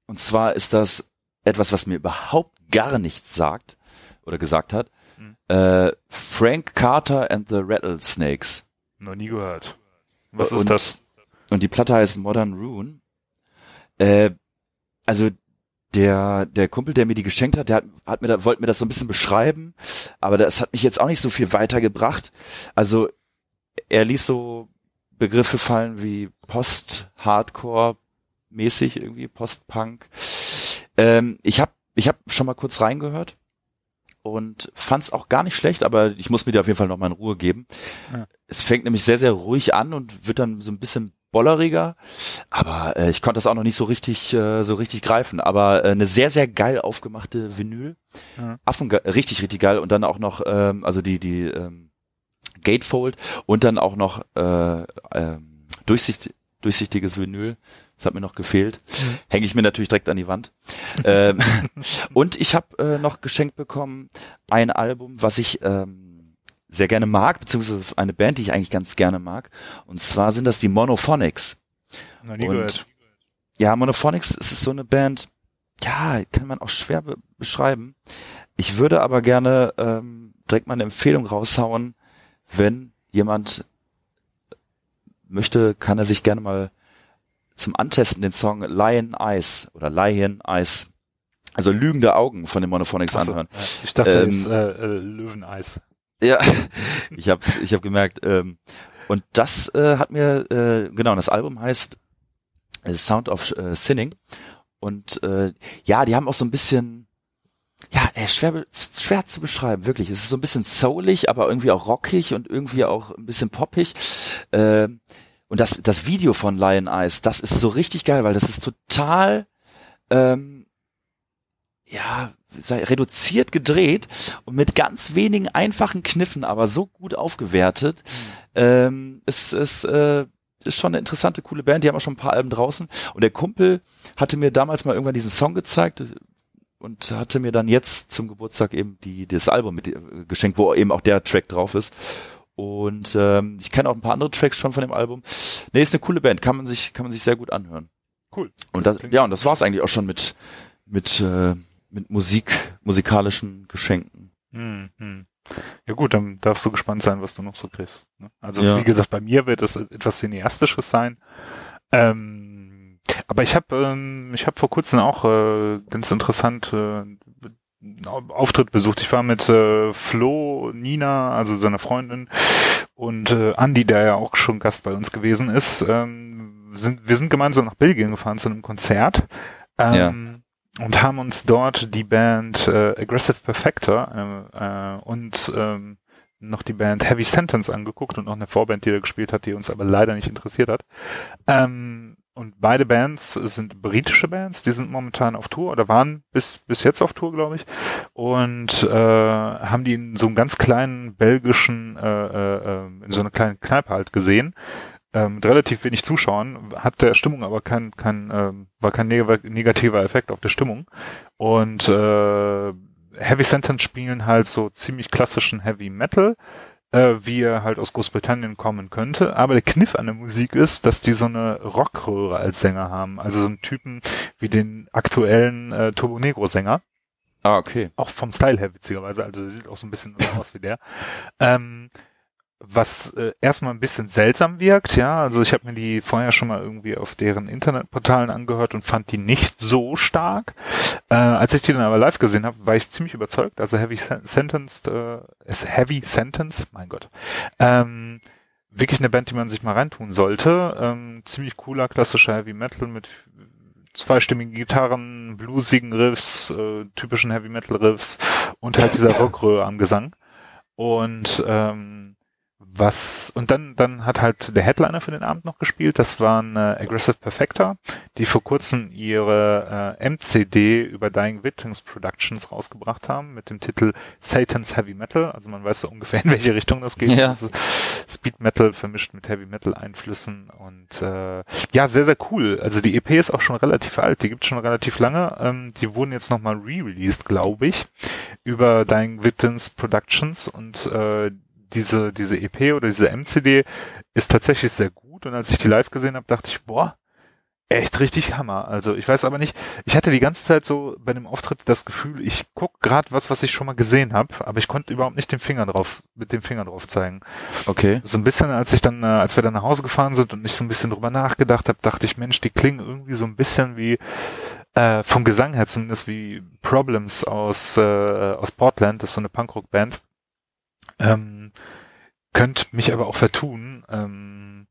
Und zwar ist das etwas, was mir überhaupt gar nichts sagt oder gesagt hat. Mhm. Äh, Frank Carter and the Rattlesnakes. Noch nie gehört. Was Und- ist das? Und die Platte heißt Modern Rune. Äh, also der der Kumpel, der mir die geschenkt hat, der hat, hat mir da, wollte mir das so ein bisschen beschreiben, aber das hat mich jetzt auch nicht so viel weitergebracht. Also er ließ so Begriffe fallen wie Post-Hardcore mäßig irgendwie Post-Punk. Ähm, ich habe ich hab schon mal kurz reingehört und fand es auch gar nicht schlecht, aber ich muss mir die auf jeden Fall noch mal in Ruhe geben. Ja. Es fängt nämlich sehr sehr ruhig an und wird dann so ein bisschen bolleriger, aber äh, ich konnte das auch noch nicht so richtig äh, so richtig greifen. Aber äh, eine sehr sehr geil aufgemachte Vinyl, Ja. Affen richtig richtig geil und dann auch noch ähm, also die die ähm, Gatefold und dann auch noch äh, ähm, durchsicht, durchsichtiges Vinyl. Das hat mir noch gefehlt. Mhm. Hänge ich mir natürlich direkt an die Wand. ähm, *laughs* und ich habe äh, noch geschenkt bekommen ein Album, was ich ähm, sehr gerne mag, beziehungsweise eine Band, die ich eigentlich ganz gerne mag. Und zwar sind das die Monophonics. Noch nie Und gehört. ja, Monophonics ist so eine Band, ja, kann man auch schwer be beschreiben. Ich würde aber gerne ähm, direkt mal eine Empfehlung raushauen, wenn jemand möchte, kann er sich gerne mal zum Antesten den Song Lion Eyes oder Lion Eyes, also lügende Augen von den Monophonics so, anhören. Ich dachte Ähm, jetzt äh, äh, Löweneis. Ja, *laughs* ich hab's, ich hab gemerkt. Ähm, und das äh, hat mir, äh, genau, das Album heißt äh, Sound of äh, Sinning. Und äh, ja, die haben auch so ein bisschen, ja, äh, schwer, schwer zu beschreiben, wirklich. Es ist so ein bisschen soulig, aber irgendwie auch rockig und irgendwie auch ein bisschen poppig. Ähm, und das, das Video von Lion Eyes, das ist so richtig geil, weil das ist total, ähm, ja, reduziert gedreht und mit ganz wenigen einfachen Kniffen, aber so gut aufgewertet. Ähm, es ist, äh, ist schon eine interessante, coole Band. Die haben auch schon ein paar Alben draußen. Und der Kumpel hatte mir damals mal irgendwann diesen Song gezeigt und hatte mir dann jetzt zum Geburtstag eben die, das Album mit, äh, geschenkt, wo eben auch der Track drauf ist. Und ähm, ich kenne auch ein paar andere Tracks schon von dem Album. Nee, ist eine coole Band, kann man sich, kann man sich sehr gut anhören. Cool. Und Das das, ja, und das war's eigentlich auch schon mit mit äh, mit Musik, musikalischen Geschenken. Hm, hm. Ja gut, dann darfst du gespannt sein, was du noch so kriegst. Ne? Also Ja. wie gesagt, bei mir wird es etwas Cineastisches sein. Ähm, aber ich habe ähm, ich habe vor kurzem auch äh, ganz interessant äh, Auftritt besucht. Ich war mit äh, Flo, Nina, also seiner Freundin und äh, Andy, der ja auch schon Gast bei uns gewesen ist. Ähm, sind, wir sind gemeinsam nach Belgien gefahren zu einem Konzert. Ähm, und haben uns dort die Band äh, Aggressive Perfector äh, äh, und ähm, noch die Band Heavy Sentence angeguckt und noch eine Vorband, die da gespielt hat, die uns aber leider nicht interessiert hat. Ähm, und beide Bands sind britische Bands, die sind momentan auf Tour oder waren bis bis jetzt auf Tour, glaube ich, und äh, haben die in so einem ganz kleinen belgischen, äh, äh, äh, in so einer kleinen Kneipe halt gesehen ähm, mit relativ wenig Zuschauern, hat der Stimmung aber kein, kein ähm, war kein neg negativer Effekt auf der Stimmung. Und äh, Heavy Sentence spielen halt so ziemlich klassischen Heavy Metal, äh, wie er halt aus Großbritannien kommen könnte. Aber der Kniff an der Musik ist, dass die so eine Rockröhre als Sänger haben. Also so einen Typen wie den aktuellen äh, Turbo Negro Sänger Ah, okay. auch vom Style her witzigerweise, also der sieht auch so ein bisschen aus wie der. Ähm, was äh, erstmal ein bisschen seltsam wirkt, ja, also ich habe mir die vorher schon mal irgendwie auf deren Internetportalen angehört und fand die nicht so stark. Äh, als ich die dann aber live gesehen habe, war ich ziemlich überzeugt. Also Heavy Sentenced, äh, ist Heavy Sentence, mein Gott. Ähm, wirklich eine Band, die man sich mal reintun sollte. Ähm, ziemlich cooler, klassischer Heavy Metal mit zweistimmigen Gitarren, bluesigen Riffs, äh, typischen Heavy Metal Riffs und halt dieser *laughs* Rockröhre am Gesang. Und ähm, was und dann dann hat halt der Headliner für den Abend noch gespielt. Das waren äh, Aggressive Perfecta, die vor kurzem ihre äh, MCD über Dying Victims Productions rausgebracht haben mit dem Titel Satan's Heavy Metal. Also man weiß so ungefähr *laughs* in welche Richtung das geht. Ja. Das Speed Metal vermischt mit Heavy Metal Einflüssen und äh, ja sehr sehr cool. Also die EP ist auch schon relativ alt. Die gibt's schon relativ lange. Ähm, die wurden jetzt nochmal re-released, glaube ich, über Dying Victims Productions und äh, diese, diese EP oder diese MCD ist tatsächlich sehr gut. Und als ich die live gesehen habe, dachte ich, boah, echt richtig Hammer. Also ich weiß aber nicht, ich hatte die ganze Zeit so bei dem Auftritt das Gefühl, ich guck gerade was, was ich schon mal gesehen habe, aber ich konnte überhaupt nicht den Finger drauf, mit dem Finger drauf zeigen. Okay. So ein bisschen, als ich dann, äh, als wir dann nach Hause gefahren sind und ich so ein bisschen drüber nachgedacht habe, dachte ich, Mensch, die klingen irgendwie so ein bisschen wie äh, vom Gesang her zumindest wie Problems aus äh, aus Portland, das ist so eine Punkrock-Band. Ähm, könnt mich aber auch vertun. Ähm,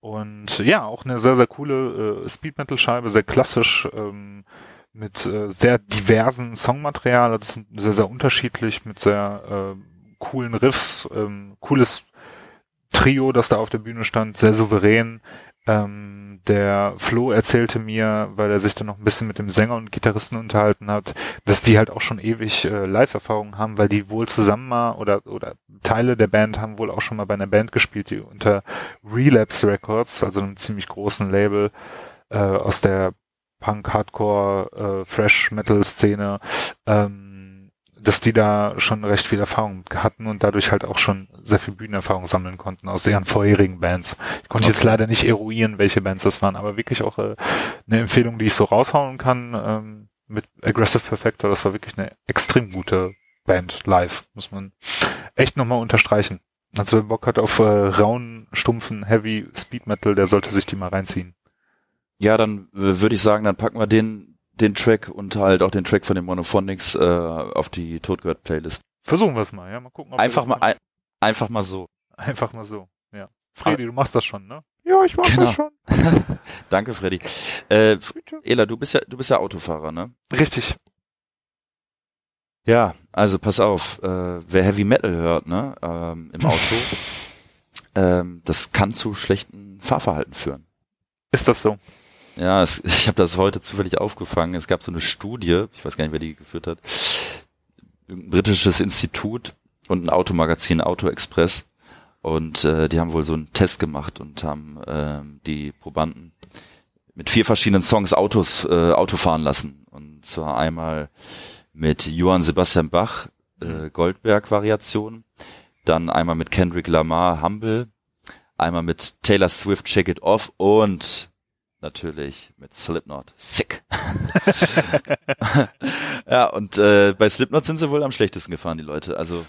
und ja, auch eine sehr, sehr coole äh, Speed Metal Scheibe, sehr klassisch, ähm, mit äh, sehr diversen Songmaterial, also sehr, sehr unterschiedlich, mit sehr äh, coolen Riffs, ähm, cooles Trio, das da auf der Bühne stand, sehr souverän. Ähm, der Flo erzählte mir, weil er sich dann noch ein bisschen mit dem Sänger und Gitarristen unterhalten hat, dass die halt auch schon ewig äh, Live-Erfahrungen haben, weil die wohl zusammen mal oder oder Teile der Band haben wohl auch schon mal bei einer Band gespielt, die unter Relapse Records, also einem ziemlich großen Label äh, aus der Punk, Hardcore, äh, ähm, dass die da schon recht viel Erfahrung hatten und dadurch halt auch schon sehr viel Bühnenerfahrung sammeln konnten aus ihren vorherigen Bands. Ich konnte Okay. jetzt leider nicht eruieren, welche Bands das waren, aber wirklich auch äh, eine Empfehlung, die ich so raushauen kann ähm, mit Aggressive Perfector. Das war wirklich eine extrem gute Band live, muss man echt nochmal unterstreichen. Also wer Bock hat auf äh, rauen, stumpfen, heavy Speed Metal, der sollte sich die mal reinziehen. Ja, dann äh, würde ich sagen, dann packen wir den den Track und halt auch den Track von den Monophonics äh, auf die Totgehört Playlist. Versuchen wir es mal, ja, mal gucken. ob wir Einfach das mal ein, einfach mal so. Einfach mal so, ja. Fredi, du machst das schon, ne? Ja, ich mach Genau. das schon. *laughs* Danke, Freddy. Äh, Bitte. Ela, du bist ja du bist ja Autofahrer, ne? Richtig. Ja, also pass auf, äh, wer Heavy Metal hört, ne, ähm, im Auto, *laughs* ähm, das kann zu schlechten Fahrverhalten führen. Ist das so? Ja, es, *laughs* ich habe das heute zufällig aufgefangen. Es gab so eine Studie, ich weiß gar nicht, wer die geführt hat, ein britisches Institut und ein Automagazin Auto Express. Und äh, die haben wohl so einen Test gemacht und haben ähm, die Probanden mit vier verschiedenen Songs Autos äh, Auto fahren lassen. Und zwar einmal mit Johann Sebastian Bach, äh, Goldberg-Variation, dann einmal mit Kendrick Lamar, Humble, einmal mit Taylor Swift, Shake It Off und natürlich mit Slipknot, Sick. *laughs* ja, und äh, bei Slipknot sind sie wohl am schlechtesten gefahren, die Leute. Also,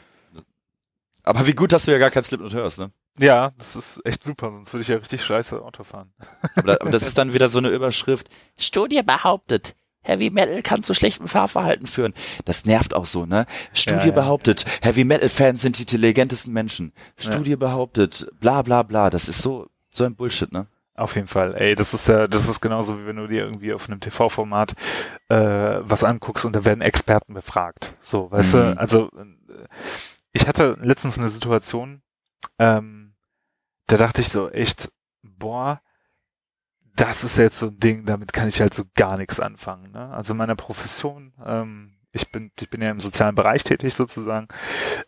aber wie gut, dass du ja gar kein Slipknot hörst, ne? Ja, das ist echt super, sonst würde ich ja richtig scheiße Auto fahren. *laughs* Aber, aber das ist dann wieder so eine Überschrift. Studie behauptet, Heavy Metal kann zu schlechtem Fahrverhalten führen. Das nervt auch so, ne? Studie Ja, ja. behauptet, Heavy Metal Fans sind die intelligentesten Menschen. Studie behauptet, bla bla bla. Das ist so so ein Bullshit, ne? Auf jeden Fall. Ey, das ist ja, das ist genauso wie wenn du dir irgendwie auf einem TV-Format äh, was anguckst und da werden Experten befragt. So, weißt Mhm. du, also äh, ich hatte letztens eine Situation, ähm, da dachte ich so echt, boah, das ist jetzt so ein Ding, damit kann ich halt so gar nichts anfangen. Ne? Also in meiner Profession, ähm, ich bin, ich bin ja im sozialen Bereich tätig sozusagen,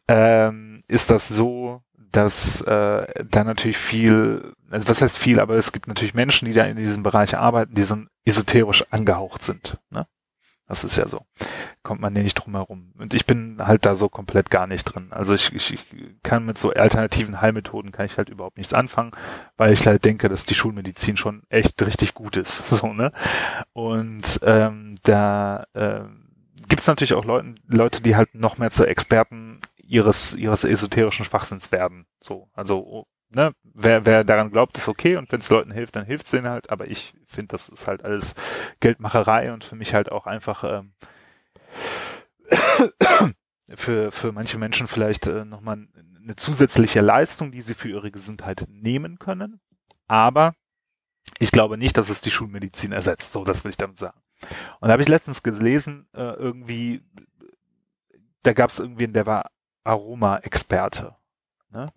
ähm, ist das so, dass äh, da natürlich viel, also was heißt viel, aber es gibt natürlich Menschen, die da in diesem Bereich arbeiten, die so esoterisch angehaucht sind. Ne? Das ist ja so. Kommt man nicht drum herum. Und ich bin halt da so komplett gar nicht drin. Also ich, ich, ich kann mit so alternativen Heilmethoden kann ich halt überhaupt nichts anfangen, weil ich halt denke, dass die Schulmedizin schon echt richtig gut ist. *laughs* So, ne? Und ähm, da ähm, gibt es natürlich auch Leute, Leute, die halt noch mehr zu Experten ihres, ihres esoterischen Schwachsinns werden. So, also oh, ne, wer, wer daran glaubt, ist okay und wenn es Leuten hilft, dann hilft es denen halt, aber ich finde, das ist halt alles Geldmacherei und für mich halt auch einfach ähm, *coughs* für, für manche Menschen vielleicht äh, nochmal eine zusätzliche Leistung, die sie für ihre Gesundheit nehmen können. Aber ich glaube nicht, dass es die Schulmedizin ersetzt. So, das will ich damit sagen. Und da habe ich letztens gelesen, äh, irgendwie, da gab es irgendwie, der war Aroma-Experte. Ne?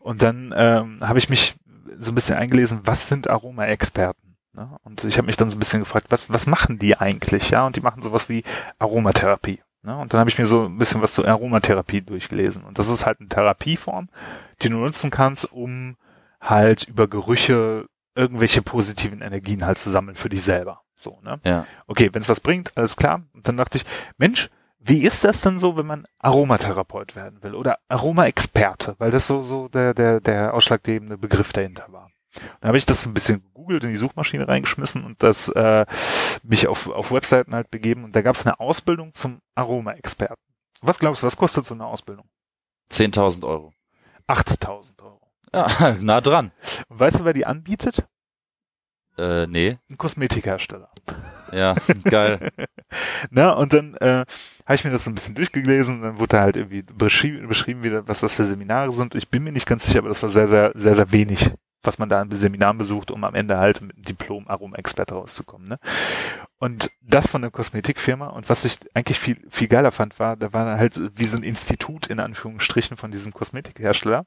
Und dann ähm, habe ich mich so ein bisschen eingelesen, was sind Aroma-Experten? Ne? Und ich habe mich dann so ein bisschen gefragt, was, was machen die eigentlich? Ja, und die machen sowas wie Aromatherapie. Ne? Und dann habe ich mir so ein bisschen was zur Aromatherapie durchgelesen. Und das ist halt eine Therapieform, die du nutzen kannst, um halt über Gerüche irgendwelche positiven Energien halt zu sammeln für dich selber. So, ne? Ja. Okay, wenn es was bringt, alles klar. Und dann dachte ich, Mensch, wie ist das denn so, wenn man Aromatherapeut werden will oder Aromaexperte, weil das so so der der der ausschlaggebende Begriff dahinter war. Dann habe ich das ein bisschen gegoogelt, in die Suchmaschine reingeschmissen und das äh, mich auf auf Webseiten halt begeben und da gab es eine Ausbildung zum Aromaexperten. Was glaubst du, was kostet so eine Ausbildung? 10.000 Euro. 8000 Euro. Ja, *laughs* nah dran. Und weißt du, wer die anbietet? Äh, nee. Ein Kosmetikhersteller. Ja, geil. *laughs* Na, und dann äh, habe ich mir das so ein bisschen durchgelesen, dann wurde da halt irgendwie beschrieben, beschrieben wieder, was das für Seminare sind. Ich bin mir nicht ganz sicher, aber das war sehr, sehr, sehr, sehr wenig, was man da an Seminaren besucht, um am Ende halt mit einem Diplom Aroma-Experte rauszukommen. Ne? Und das von der Kosmetikfirma und was ich eigentlich viel, viel geiler fand, war, da war halt wie so ein Institut in Anführungsstrichen von diesem Kosmetikhersteller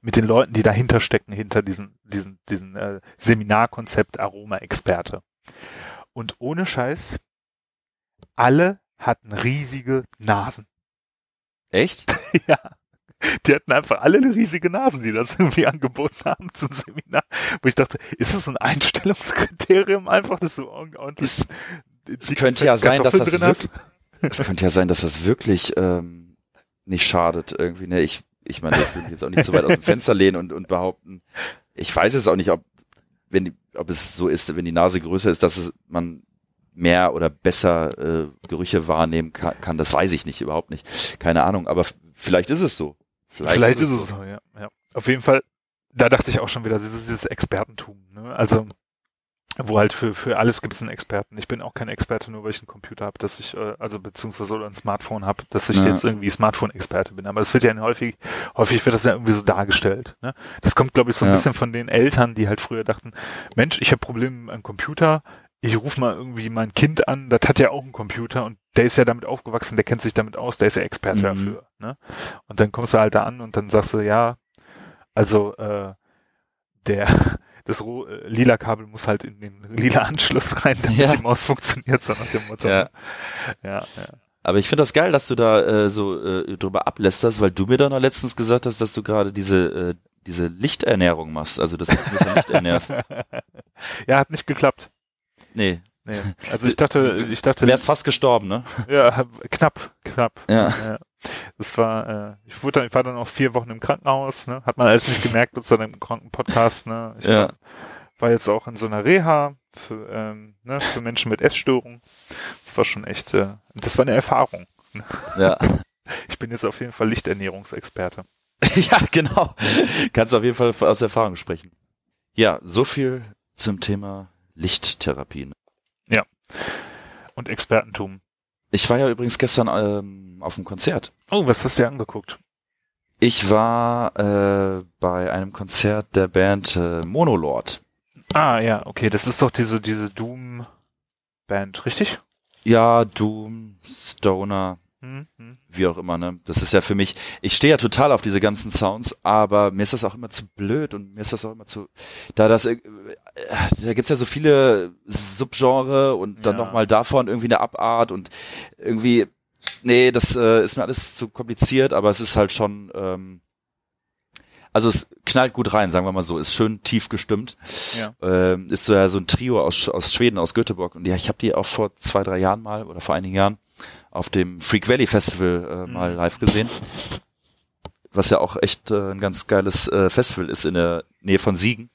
mit den Leuten, die dahinter stecken, hinter diesem, diesen, diesen äh, Seminarkonzept Aroma-Experte. Und ohne Scheiß, alle hatten riesige Nasen. Echt? *laughs* ja. Die hatten einfach alle eine riesige Nasen, die das irgendwie angeboten haben zum Seminar. Wo ich dachte, ist das ein Einstellungskriterium einfach, dass du ordentlich. Es, es könnte ja sein, dass das wirklich, es könnte ja sein, dass das wirklich ähm, nicht schadet irgendwie. Ne? Ich, ich meine, ich will mich jetzt auch nicht so weit aus dem Fenster lehnen und, und behaupten. Ich weiß jetzt auch nicht, ob wenn die, ob es so ist, wenn die Nase größer ist, dass es, man mehr oder besser äh, Gerüche wahrnehmen kann, kann, das weiß ich nicht, überhaupt nicht. Keine Ahnung, aber vielleicht ist es so. Vielleicht, vielleicht ist, es so, so ja, ja. Auf jeden Fall, da dachte ich auch schon wieder, dieses, dieses Expertentum. Ne? Also wo halt für, für alles gibt es einen Experten. Ich bin auch kein Experte, nur weil ich einen Computer habe, dass ich, äh, also beziehungsweise oder ein Smartphone habe, dass ich ja. jetzt irgendwie Smartphone-Experte bin. Aber das wird ja häufig, häufig wird das ja irgendwie so dargestellt. Ne? Das kommt, glaube ich, so ein ja. bisschen von den Eltern, die halt früher dachten, Mensch, ich habe Probleme mit einem Computer, ich rufe mal irgendwie mein Kind an, das hat ja auch einen Computer und der ist ja damit aufgewachsen, der kennt sich damit aus, der ist ja Experte mhm. dafür. Ne? Und dann kommst du halt da an und dann sagst du, ja, also äh, der *laughs* das Ro äh, lila Kabel muss halt in den *laughs* lila Anschluss rein, damit ja. die Maus funktioniert, so nach dem Motto. Ja. ja, ja. Aber ich finde das geil, dass du da äh, so äh, drüber ablästerst, weil du mir dann noch letztens gesagt hast, dass du gerade diese äh, diese Lichternährung machst, also dass du dich von Licht ernährst. *laughs* ja, hat nicht geklappt. Nee. Nee. *laughs* Also ich dachte, ich dachte. Du wärst fast gestorben, ne? Ja, knapp, knapp. Ja. ja. Das war, äh, ich wurde dann, ich war dann auch vier Wochen im Krankenhaus, ne? Hat man alles nicht gemerkt mit seinem Krankenpodcast, ne? Ich ja. war, war jetzt auch in so einer Reha für, ähm, ne, für Menschen mit Essstörungen. Das war schon echt, äh, das war eine Erfahrung. Ne? Ja. *laughs* Ich bin jetzt auf jeden Fall Lichternährungsexperte. *laughs* ja, genau. Kannst auf jeden Fall aus Erfahrung sprechen. Ja, so viel zum Thema Lichttherapien. Und Expertentum. Ich war ja übrigens gestern ähm, auf einem Konzert. Oh, was hast du dir angeguckt? Ich war äh, bei einem Konzert der Band äh, Monolord. Ah ja, okay, das ist doch diese diese Doom Band, richtig? Ja, Doom, Stoner. Wie auch immer, ne? Das ist ja für mich, ich stehe ja total auf diese ganzen Sounds, aber mir ist das auch immer zu blöd und mir ist das auch immer zu, da das, äh, da gibt's ja so viele Subgenre und dann ja. nochmal davon irgendwie eine Abart und irgendwie, nee, das äh, ist mir alles zu kompliziert, aber es ist halt schon, ähm, also es knallt gut rein, sagen wir mal so, ist schön tief gestimmt. Ja. Ähm, ist so ja so ein Trio aus, aus Schweden, aus Göteborg und ja, ich habe die auch vor zwei, drei Jahren mal oder vor einigen Jahren auf dem Freak Valley Festival äh, mhm. mal live gesehen. Was ja auch echt äh, ein ganz geiles äh, Festival ist in der Nähe von Siegen.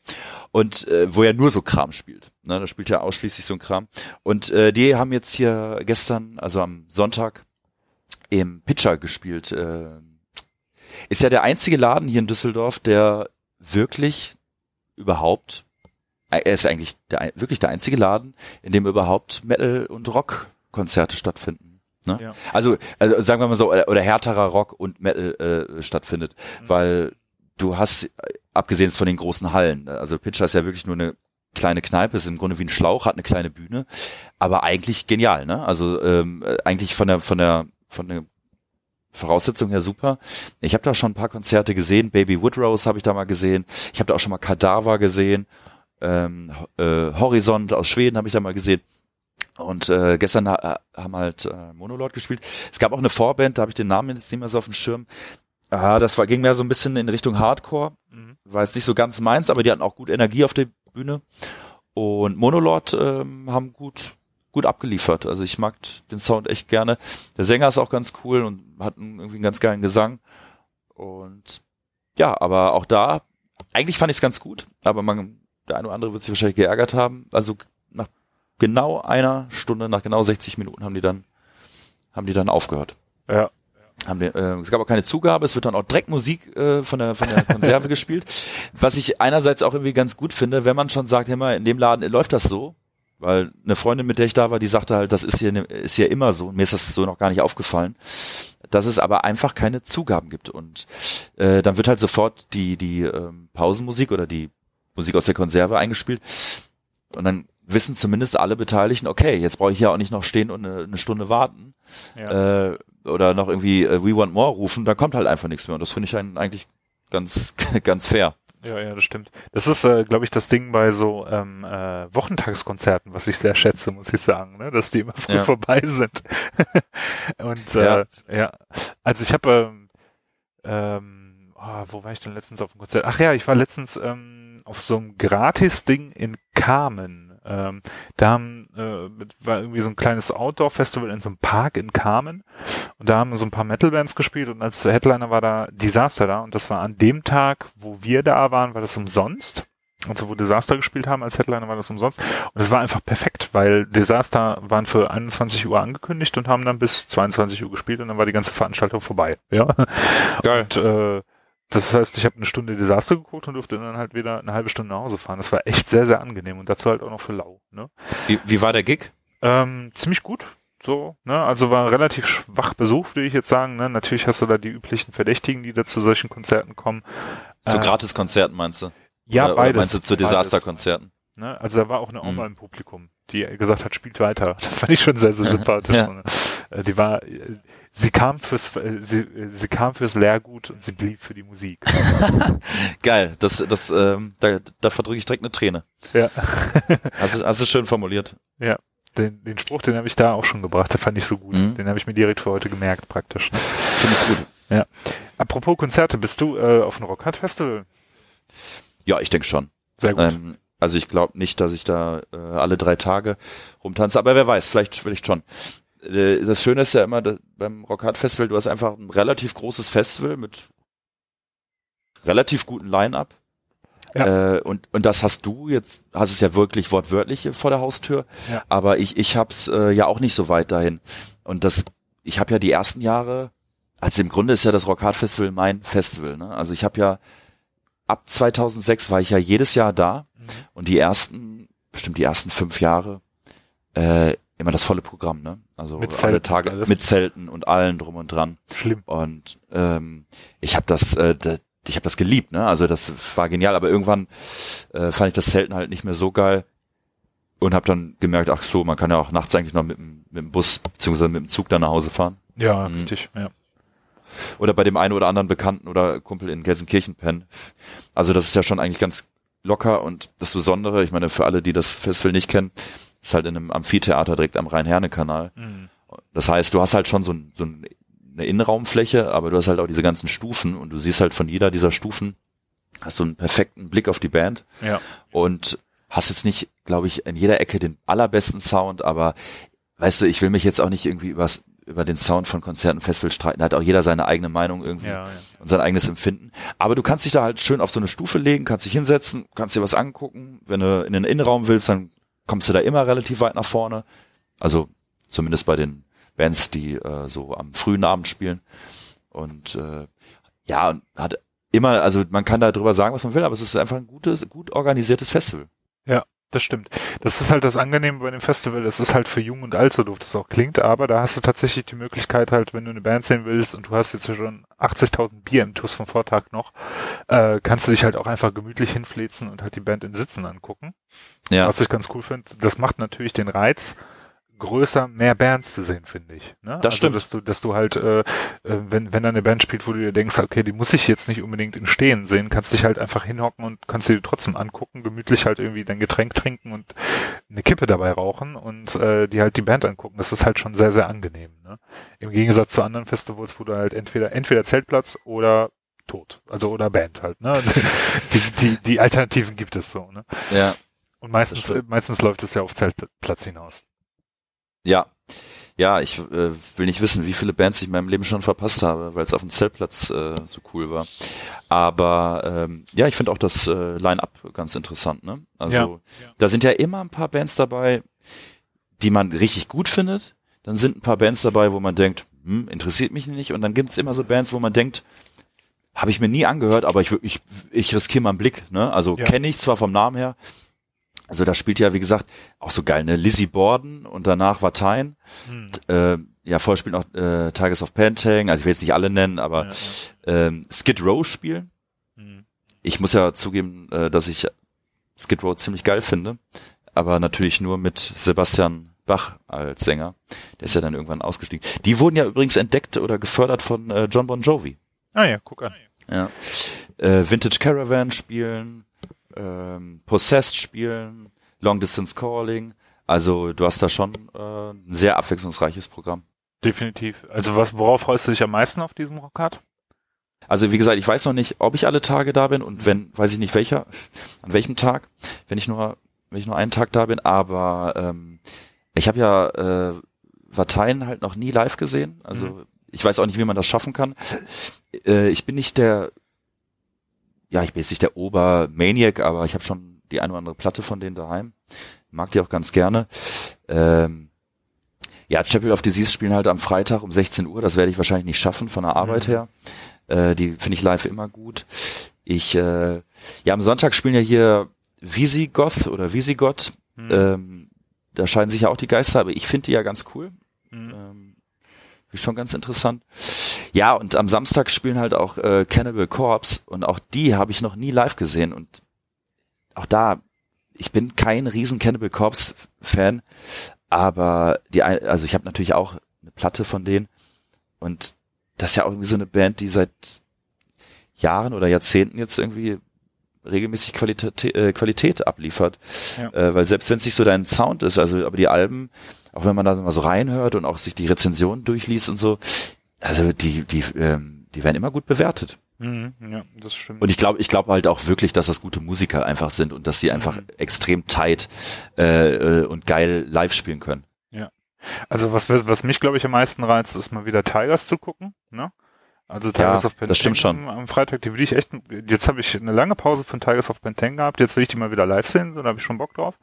Und äh, wo er nur so Kram spielt. Ne, da spielt er ausschließlich so ein Kram. Und äh, die haben jetzt hier gestern, also am Sonntag, im Pitcher gespielt. Äh, ist ja der einzige Laden hier in Düsseldorf, der wirklich überhaupt, er ist eigentlich der, wirklich der einzige Laden, in dem überhaupt Metal- und Rock-Konzerte stattfinden. Ne? Ja. Also, also sagen wir mal so, oder, oder härterer Rock und Metal äh, stattfindet, mhm. weil du hast, abgesehen von den großen Hallen, also Pitcher ist ja wirklich nur eine kleine Kneipe, ist im Grunde wie ein Schlauch, hat eine kleine Bühne, aber eigentlich genial, ne? Also ähm, eigentlich von der von der von der Voraussetzung her super. Ich habe da schon ein paar Konzerte gesehen, Baby Woodrose habe ich da mal gesehen, ich habe da auch schon mal Kadaver gesehen, ähm, äh, Horizont aus Schweden habe ich da mal gesehen. Und äh, gestern ha haben halt äh, Monolord gespielt. Es gab auch eine Vorband, da habe ich den Namen jetzt nicht mehr so auf dem Schirm. Ah, das war, ging mehr so ein bisschen in Richtung Hardcore. Mhm. War jetzt nicht so ganz meins, aber die hatten auch gut Energie auf der Bühne. Und Monolord ähm, haben gut, gut abgeliefert. Also ich mag den Sound echt gerne. Der Sänger ist auch ganz cool und hat einen, irgendwie einen ganz geilen Gesang. Und ja, aber auch da, eigentlich fand ich es ganz gut, aber man, der eine oder andere wird sich wahrscheinlich geärgert haben. Also genau einer Stunde, nach genau 60 Minuten haben die dann, haben die dann aufgehört. Ja. Haben wir, äh, es gab auch keine Zugabe, es wird dann auch direkt Musik äh, von der von der Konserve *laughs* gespielt. Was ich einerseits auch irgendwie ganz gut finde, wenn man schon sagt, immer in dem Laden läuft das so, weil eine Freundin, mit der ich da war, die sagte halt, das ist hier ist hier immer so. Mir ist das so noch gar nicht aufgefallen, dass es aber einfach keine Zugaben gibt und äh, dann wird halt sofort die die ähm, Pausenmusik oder die Musik aus der Konserve eingespielt und dann wissen zumindest alle Beteiligten, okay, jetzt brauche ich ja auch nicht noch stehen und eine, eine Stunde warten. Ja. Äh, oder noch irgendwie äh, We Want More rufen, da kommt halt einfach nichts mehr. Und das finde ich eigentlich ganz, *laughs* ganz fair. Ja, ja, das stimmt. Das ist, äh, glaube ich, das Ding bei so ähm, äh, Wochentagskonzerten, was ich sehr schätze, muss ich sagen, ne? dass die immer früh ja. vorbei sind. *laughs* Und äh, ja. ja, also ich habe, ähm, ähm, oh, wo war ich denn letztens auf dem Konzert? Ach ja, ich war letztens ähm, auf so einem Gratis-Ding in Carmen ähm, da haben, äh, war irgendwie so ein kleines Outdoor-Festival in so einem Park in Carmen und da haben so ein paar Metal-Bands gespielt und als Headliner war da Disaster da und das war an dem Tag, wo wir da waren, war das umsonst. Also wo Disaster gespielt haben als Headliner war das umsonst. Und es war einfach perfekt, weil Disaster waren für 21 Uhr angekündigt und haben dann bis 22 Uhr gespielt und dann war die ganze Veranstaltung vorbei. Ja. Geil. Und äh, das heißt, ich habe eine Stunde Desaster geguckt und durfte dann halt wieder eine halbe Stunde nach Hause fahren. Das war echt sehr, sehr angenehm und dazu halt auch noch für lau. Ne? Wie, wie war der Gig? Ähm, ziemlich gut. So, ne, also war relativ schwach besucht, würde ich jetzt sagen. Ne? Natürlich hast du da die üblichen Verdächtigen, die da zu solchen Konzerten kommen. Zu äh, Gratiskonzerten meinst du? Ja, oder, beides. Oder meinst du zu Desasterkonzerten? Ne? Also da war auch eine Oma hm. im Publikum, die gesagt hat, spielt weiter. *laughs* Das fand ich schon sehr, sehr sympathisch. ja. Ne? Äh, die war, sie kam fürs äh, sie, sie kam fürs Lehrgut und sie blieb für die Musik. *laughs* Geil, das das ähm, da, da verdrücke ich direkt eine Träne. Ja. *laughs* hast, du, hast du schön formuliert. Ja. Den, den Spruch, den habe ich da auch schon gebracht, der fand ich so gut. Mhm. Den habe ich mir direkt für heute gemerkt, praktisch. Finde ich gut. Ja. Apropos Konzerte, bist du äh, auf dem Rockhard Festival? Ja, ich denke schon. Sehr gut. Ähm, also ich glaube nicht, dass ich da äh, alle drei Tage rumtanze, aber wer weiß, vielleicht vielleicht schon. Äh, das Schöne ist ja immer beim Rockhard Festival, du hast einfach ein relativ großes Festival mit relativ guten Line-Up. Ja. Äh, und, und das hast du jetzt, hast es ja wirklich wortwörtlich vor der Haustür, ja. aber ich, ich hab's äh, ja auch nicht so weit dahin. Und das, ich habe ja die ersten Jahre, also im Grunde ist ja das Rockhard Festival mein Festival. Ne? Also ich habe ja ab 2006 war ich ja jedes Jahr da mhm. und die ersten, bestimmt die ersten fünf Jahre, äh, immer das volle Programm, ne? Also mit alle Tage mit Zelten und allen drum und dran. Schlimm. Und ähm, ich habe das, äh, ich habe das geliebt, ne? Also das war genial, aber irgendwann äh, fand ich das Zelten halt nicht mehr so geil und habe dann gemerkt, ach so, man kann ja auch nachts eigentlich noch mit, dem, mit dem Bus beziehungsweise mit dem Zug dann nach Hause fahren. Ja, mhm. richtig, ja. Oder bei dem einen oder anderen Bekannten oder Kumpel in Gelsenkirchen pennen. Also das ist ja schon eigentlich ganz locker und das Besondere, ich meine, für alle, die das Festival nicht kennen, ist halt in einem Amphitheater direkt am Rhein-Herne-Kanal. Mhm. Das heißt, du hast halt schon so, ein, so eine Innenraumfläche, aber du hast halt auch diese ganzen Stufen und du siehst halt von jeder dieser Stufen, hast du einen perfekten Blick auf die Band. Ja. Und hast jetzt nicht, glaube ich, in jeder Ecke den allerbesten Sound, aber weißt du, ich will mich jetzt auch nicht irgendwie übers, über den Sound von Konzerten, Festivals streiten. Da hat auch jeder seine eigene Meinung irgendwie ja, ja. und sein eigenes Empfinden. Aber du kannst dich da halt schön auf so eine Stufe legen, kannst dich hinsetzen, kannst dir was angucken. Wenn du in den Innenraum willst, dann kommst du da immer relativ weit nach vorne. Also zumindest bei den Bands, die äh, so am frühen Abend spielen. Und äh, ja, hat immer, also man kann da drüber sagen, was man will, aber es ist einfach ein gutes, gut organisiertes Festival. Ja, das stimmt. Das ist halt das Angenehme bei dem Festival. Es ist halt für jung und alt, so doof das auch klingt, aber da hast du tatsächlich die Möglichkeit halt, wenn du eine Band sehen willst und du hast jetzt schon 80.000 Bier im TUS vom Vortag noch, äh, kannst du dich halt auch einfach gemütlich hinflezen und halt die Band in Sitzen angucken. Ja. Was ich ganz cool finde. Das macht natürlich den Reiz, größer, mehr Bands zu sehen, finde ich. Ne? Das also, stimmt. Dass du, dass du halt, äh, äh, wenn, wenn da eine Band spielt, wo du dir denkst, okay, die muss ich jetzt nicht unbedingt in Stehen sehen, kannst dich halt einfach hinhocken und kannst dir trotzdem angucken, gemütlich halt irgendwie dein Getränk trinken und eine Kippe dabei rauchen und äh, die halt die Band angucken. Das ist halt schon sehr, sehr angenehm. Ne? Im Gegensatz zu anderen Festivals, wo du halt entweder, entweder Zeltplatz oder tot. Also oder Band halt, ne? *laughs* Die, die, die Alternativen gibt es so, ne? Ja. Und meistens, meistens läuft es ja auf Zeltplatz hinaus. Ja. Ja, ich äh, will nicht wissen, wie viele Bands ich in meinem Leben schon verpasst habe, weil es auf dem Zeltplatz äh, so cool war. Aber ähm, ja, ich finde auch das äh, Line-Up ganz interessant. Ne? Also Ja, ja. da sind ja immer ein paar Bands dabei, die man richtig gut findet. Dann sind ein paar Bands dabei, wo man denkt, hm, interessiert mich nicht. Und dann gibt es immer so Bands, wo man denkt, habe ich mir nie angehört, aber ich, ich, ich riskiere mal einen Blick. Ne? Also Ja. kenne ich zwar vom Namen her. Also da spielt ja, wie gesagt, auch so geil, ne? Lizzie Borden und danach Vatein. Hm. Äh, ja, vorher spielt noch äh, Tigers of Pantang, also ich will jetzt nicht alle nennen, aber Ja, ähm, Skid Row spielen. Hm. Ich muss ja zugeben, äh, dass ich Skid Row ziemlich geil finde, aber natürlich nur mit Sebastian Bach als Sänger. Der ist ja dann irgendwann ausgestiegen. Die wurden ja übrigens entdeckt oder gefördert von äh, John Bon Jovi. Ah ja, guck an. Ja. Äh, Vintage Caravan spielen, ähm, Possessed spielen, Long Distance Calling. Also du hast da schon äh, ein sehr abwechslungsreiches Programm. Definitiv. Also was, worauf freust du dich am meisten auf diesem Rockhard? Also wie gesagt, ich weiß noch nicht, ob ich alle Tage da bin und wenn, weiß ich nicht welcher, an welchem Tag, wenn ich nur, wenn ich nur einen Tag da bin, aber ähm, ich habe ja äh, Vateien halt noch nie live gesehen. Also Mhm. ich weiß auch nicht, wie man das schaffen kann. Äh, ich bin nicht der, ja, ich bin jetzt nicht der Obermaniac, aber ich habe schon die eine oder andere Platte von denen daheim. Mag die auch ganz gerne. Ähm, ja, Chapel of Disease spielen halt am Freitag um 16 Uhr. Das werde ich wahrscheinlich nicht schaffen von der Arbeit Mhm. her. Äh, die finde ich live immer gut. Ich, äh, ja, am Sonntag spielen ja hier Visigoth oder Visigoth. Hm. Ähm, da scheiden sich ja auch die Geister, aber ich finde die ja ganz cool. Hm. Ähm, schon ganz interessant. Ja, und am Samstag spielen halt auch äh, Cannibal Corpse und auch die habe ich noch nie live gesehen und auch da, ich bin kein riesen Cannibal Corpse Fan, aber die, ein- also ich habe natürlich auch eine Platte von denen und das ist ja auch irgendwie so eine Band, die seit Jahren oder Jahrzehnten jetzt irgendwie regelmäßig Qualität, äh, Qualität abliefert. Ja. Äh, weil selbst wenn es nicht so dein Sound ist, also aber die Alben, auch wenn man da mal so reinhört und auch sich die Rezensionen durchliest und so, also die, die, ähm, die werden immer gut bewertet. Mhm, ja, das stimmt. Und ich glaube, ich glaube halt auch wirklich, dass das gute Musiker einfach sind und dass sie einfach Mhm. extrem tight äh, und geil live spielen können. also was, was mich, glaube ich, am meisten reizt, ist mal wieder Tigers zu gucken. Ne? Also Tigers Ja, of Pantang das stimmt schon. am Freitag, die will ich echt, jetzt habe ich eine lange Pause von Tigers of Pantang gehabt, jetzt will ich die mal wieder live sehen, so da habe ich schon Bock drauf.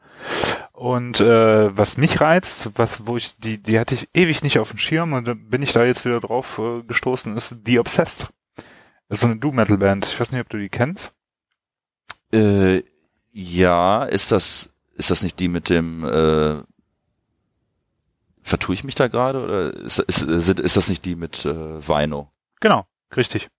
Und äh, was mich reizt, was, wo ich, die, die hatte ich ewig nicht auf dem Schirm und da bin ich da jetzt wieder drauf äh, gestoßen, ist The Obsessed. Das ist so eine Doom-Metal-Band. Ich weiß nicht, ob du die kennst. Äh, ja, ist das, ist das nicht die mit dem, äh, vertue ich mich da gerade oder ist, ist, ist, ist das nicht die mit äh, Vino? Genau, richtig.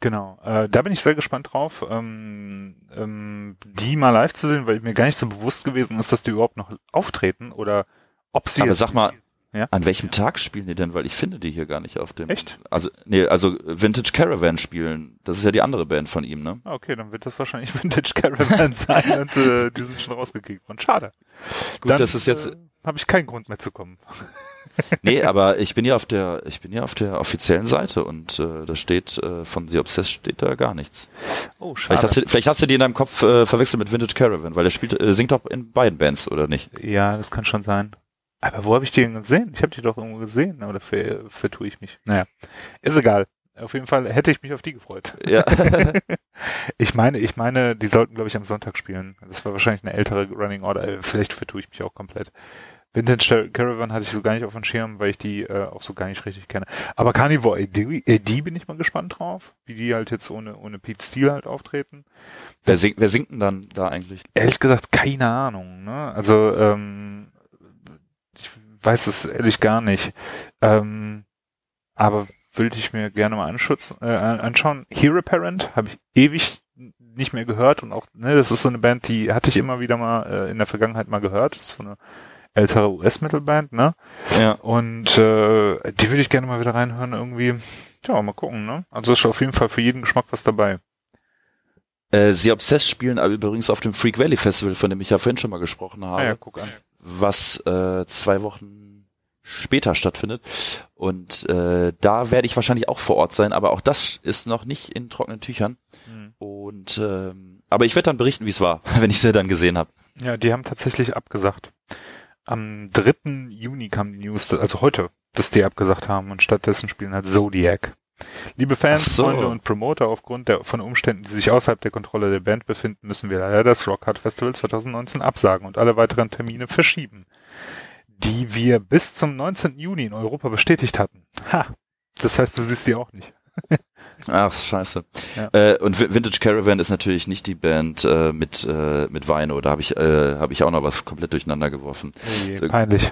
Genau, äh, da bin ich sehr gespannt drauf, ähm, ähm, die mal live zu sehen, weil mir gar nicht so bewusst gewesen ist, dass die überhaupt noch auftreten oder ob sie. Aber sag mal, Ja? an welchem Tag spielen die denn? Weil ich finde die hier gar nicht auf dem. Echt? Also, nee, also Vintage Caravan spielen. Das ist ja die andere Band von ihm, ne? Ah, Okay, dann wird das wahrscheinlich *laughs* Vintage Caravan sein und äh, die sind schon rausgekickt worden. Schade. Gut, dann, das ist jetzt, Äh, Habe ich keinen Grund mehr zu kommen. Nee, aber ich bin ja auf der, ich bin ja auf der offiziellen Seite und äh, da steht, äh, von The Obsessed steht da gar nichts. Oh, schade. Vielleicht hast, du, vielleicht hast du die in deinem Kopf äh, verwechselt mit Vintage Caravan, weil der spielt, äh, singt doch in beiden Bands, oder nicht? Ja, das kann schon sein. Aber wo habe ich die denn gesehen? Ich habe die doch irgendwo gesehen, aber dafür vertue ich mich. Naja, ist egal. Auf jeden Fall hätte ich mich auf die gefreut. Ja. *laughs* Ich meine, ich meine, die sollten, glaube ich, am Sonntag spielen. Das war wahrscheinlich eine ältere Running Order. Vielleicht vertue ich mich auch komplett. Vintage Caravan hatte ich so gar nicht auf dem Schirm, weil ich die äh, auch so gar nicht richtig kenne. Aber Carnivore AD, AD bin ich mal gespannt drauf, wie die halt jetzt ohne, ohne Pete Steele halt auftreten. Wer, sing, wer singt denn dann da eigentlich? Ehrlich gesagt, keine Ahnung. Ne? Also ähm, ich weiß es ehrlich gar nicht. Ähm, aber würde ich mir gerne mal äh, anschauen. Hero Parent habe ich ewig nicht mehr gehört und auch, ne, das ist so eine Band, die hatte ich immer wieder mal äh, in der Vergangenheit mal gehört. Das ist so eine ältere US-Metal-Band, ne? Ja. Und äh, die würde ich gerne mal wieder reinhören, irgendwie. Ja, mal gucken, ne? Also ist auf jeden Fall für jeden Geschmack was dabei. Äh, Sie Obsessed spielen aber übrigens auf dem Freak Valley Festival, von dem ich ja vorhin schon mal gesprochen habe. Ah, ja, guck an. Was äh, zwei Wochen später stattfindet. Und äh, da werde ich wahrscheinlich auch vor Ort sein, aber auch das ist noch nicht in trockenen Tüchern. Hm. Und ähm, aber ich werde dann berichten, wie es war, *laughs* wenn ich sie dann gesehen habe. Ja, die haben tatsächlich abgesagt. Am 3. Juni kam die News, also heute, dass die abgesagt haben und stattdessen spielen halt Zodiac. Liebe Fans, so. Freunde und Promoter, aufgrund der, von Umständen, die sich außerhalb der Kontrolle der Band befinden, müssen wir leider das Rock Hard Festival 2019 absagen und alle weiteren Termine verschieben, die wir bis zum 19. Juni in Europa bestätigt hatten. Ha! Das heißt, du siehst die auch nicht. *laughs* Ach, scheiße. Ja. Äh, und Vi- Vintage Caravan ist natürlich nicht die Band äh, mit äh, mit Weino. Da habe ich äh, habe ich auch noch was komplett durcheinander geworfen. So- peinlich.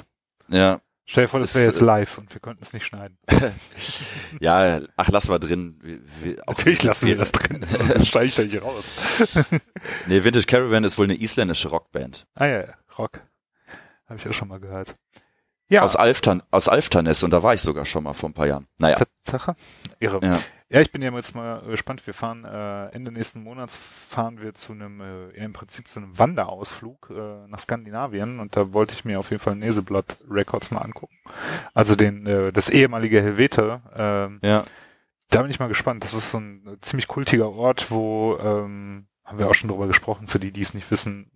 Ja, Stell dir vor, das wäre jetzt äh, live und wir konnten es nicht schneiden. *laughs* ja. Ach, lass mal drin. Wir, wir, Natürlich lassen wir das drin. *laughs* Das steige ich da hier raus. *laughs* Nee, Vintage Caravan ist wohl eine isländische Rockband Ah ja, ja, Rock. Habe ich auch schon mal gehört. Ja, aus Alftan aus Alftanes und da war ich sogar schon mal vor ein paar Jahren. Naja, Tatsache. Irre. Ja. Ja. ich bin ja jetzt mal gespannt. Wir fahren äh, Ende nächsten Monats fahren wir zu einem, äh, im Prinzip zu einem Wanderausflug äh, nach Skandinavien und da wollte ich mir auf jeden Fall Neseblatt Records mal angucken. Also den, äh, das ehemalige Helvete. ähm, ja. da bin ich mal gespannt. Das ist so ein ziemlich kultiger Ort, wo, ähm, haben wir auch schon drüber gesprochen, für die, die es nicht wissen,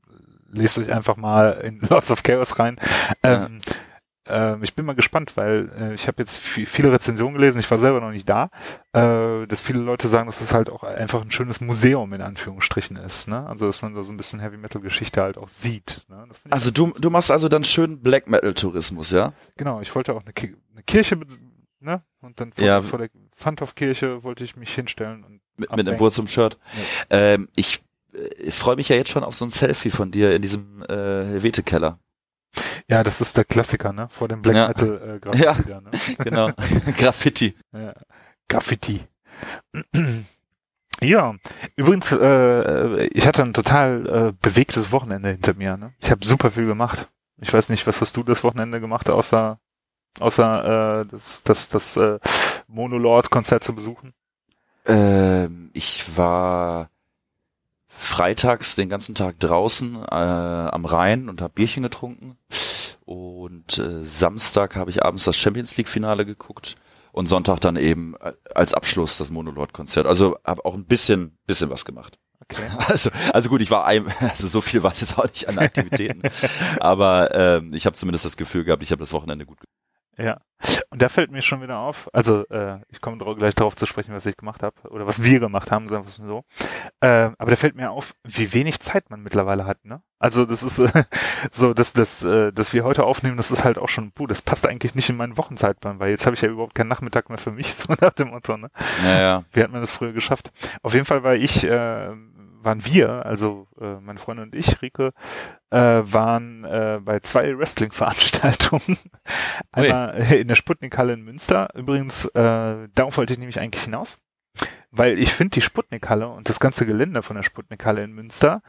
lest euch einfach mal in *laughs* Lots of Chaos rein. Ähm, ähm, ich bin mal gespannt, weil äh, ich habe jetzt vi- viele Rezensionen gelesen, ich war selber noch nicht da, äh, dass viele Leute sagen, dass es halt auch einfach ein schönes Museum in Anführungsstrichen ist. Ne? Also dass man da so ein bisschen Heavy Metal Geschichte halt auch sieht. Ne? Ich Also du du machst also dann schön Black Metal Tourismus, ja? Genau, ich wollte auch eine, Ki eine Kirche, ne? Und dann vor, Ja. vor der Pfandhof-Kirche wollte ich mich hinstellen und Mit, mit einem Burzum Shirt. Ähm, ich äh, freue mich ja jetzt schon auf so ein Selfie von dir in diesem äh, Helvete Keller. Ja, das ist der Klassiker, ne? Vor dem Black Ja. Metal äh, *laughs* Graffiti. Ja. Ja. Ne? *laughs* Genau. *laughs* Graffiti. ja. Graffiti. *clears throat* ja, übrigens, äh, ich hatte ein total äh, bewegtes Wochenende hinter mir. Ne? Ich habe super viel gemacht. Ich weiß nicht, was hast du das Wochenende gemacht, außer außer äh, das das das äh, Monolord-Konzert zu besuchen? Ähm, ich war freitags den ganzen Tag draußen äh, am Rhein und habe Bierchen getrunken. Und äh, Samstag habe ich abends das Champions League Finale geguckt und Sonntag dann eben äh, als Abschluss das Monolord Konzert. Also habe auch ein bisschen bisschen was gemacht. Okay. *laughs* Also also gut, ich war ein, *laughs* also so viel war es jetzt auch nicht an Aktivitäten, *laughs* aber ähm, ich habe zumindest das Gefühl gehabt, ich habe das Wochenende gut. Ja, und da fällt mir schon wieder auf, also äh, ich komme gleich darauf zu sprechen, was ich gemacht habe oder was wir gemacht haben, sagen wir es mal so. Äh, aber da fällt mir auf, wie wenig Zeit man mittlerweile hat, ne? Also das ist äh, *laughs* so, dass das, äh, dass wir heute aufnehmen, das ist halt auch schon, puh, das passt eigentlich nicht in meinen Wochenzeitplan, weil jetzt habe ich ja überhaupt keinen Nachmittag mehr für mich, *laughs* so nach dem Motto, ne? Naja, Wie hat man das früher geschafft? Auf jeden Fall war ich, äh, waren wir, also äh, meine Freundin und ich, Rike, äh, waren äh, bei zwei Wrestling-Veranstaltungen. *laughs* Einmal äh, in der Sputnik-Halle in Münster. Übrigens, äh, darauf wollte ich nämlich eigentlich hinaus, weil ich finde die Sputnik-Halle und das ganze Gelände von der Sputnik-Halle in Münster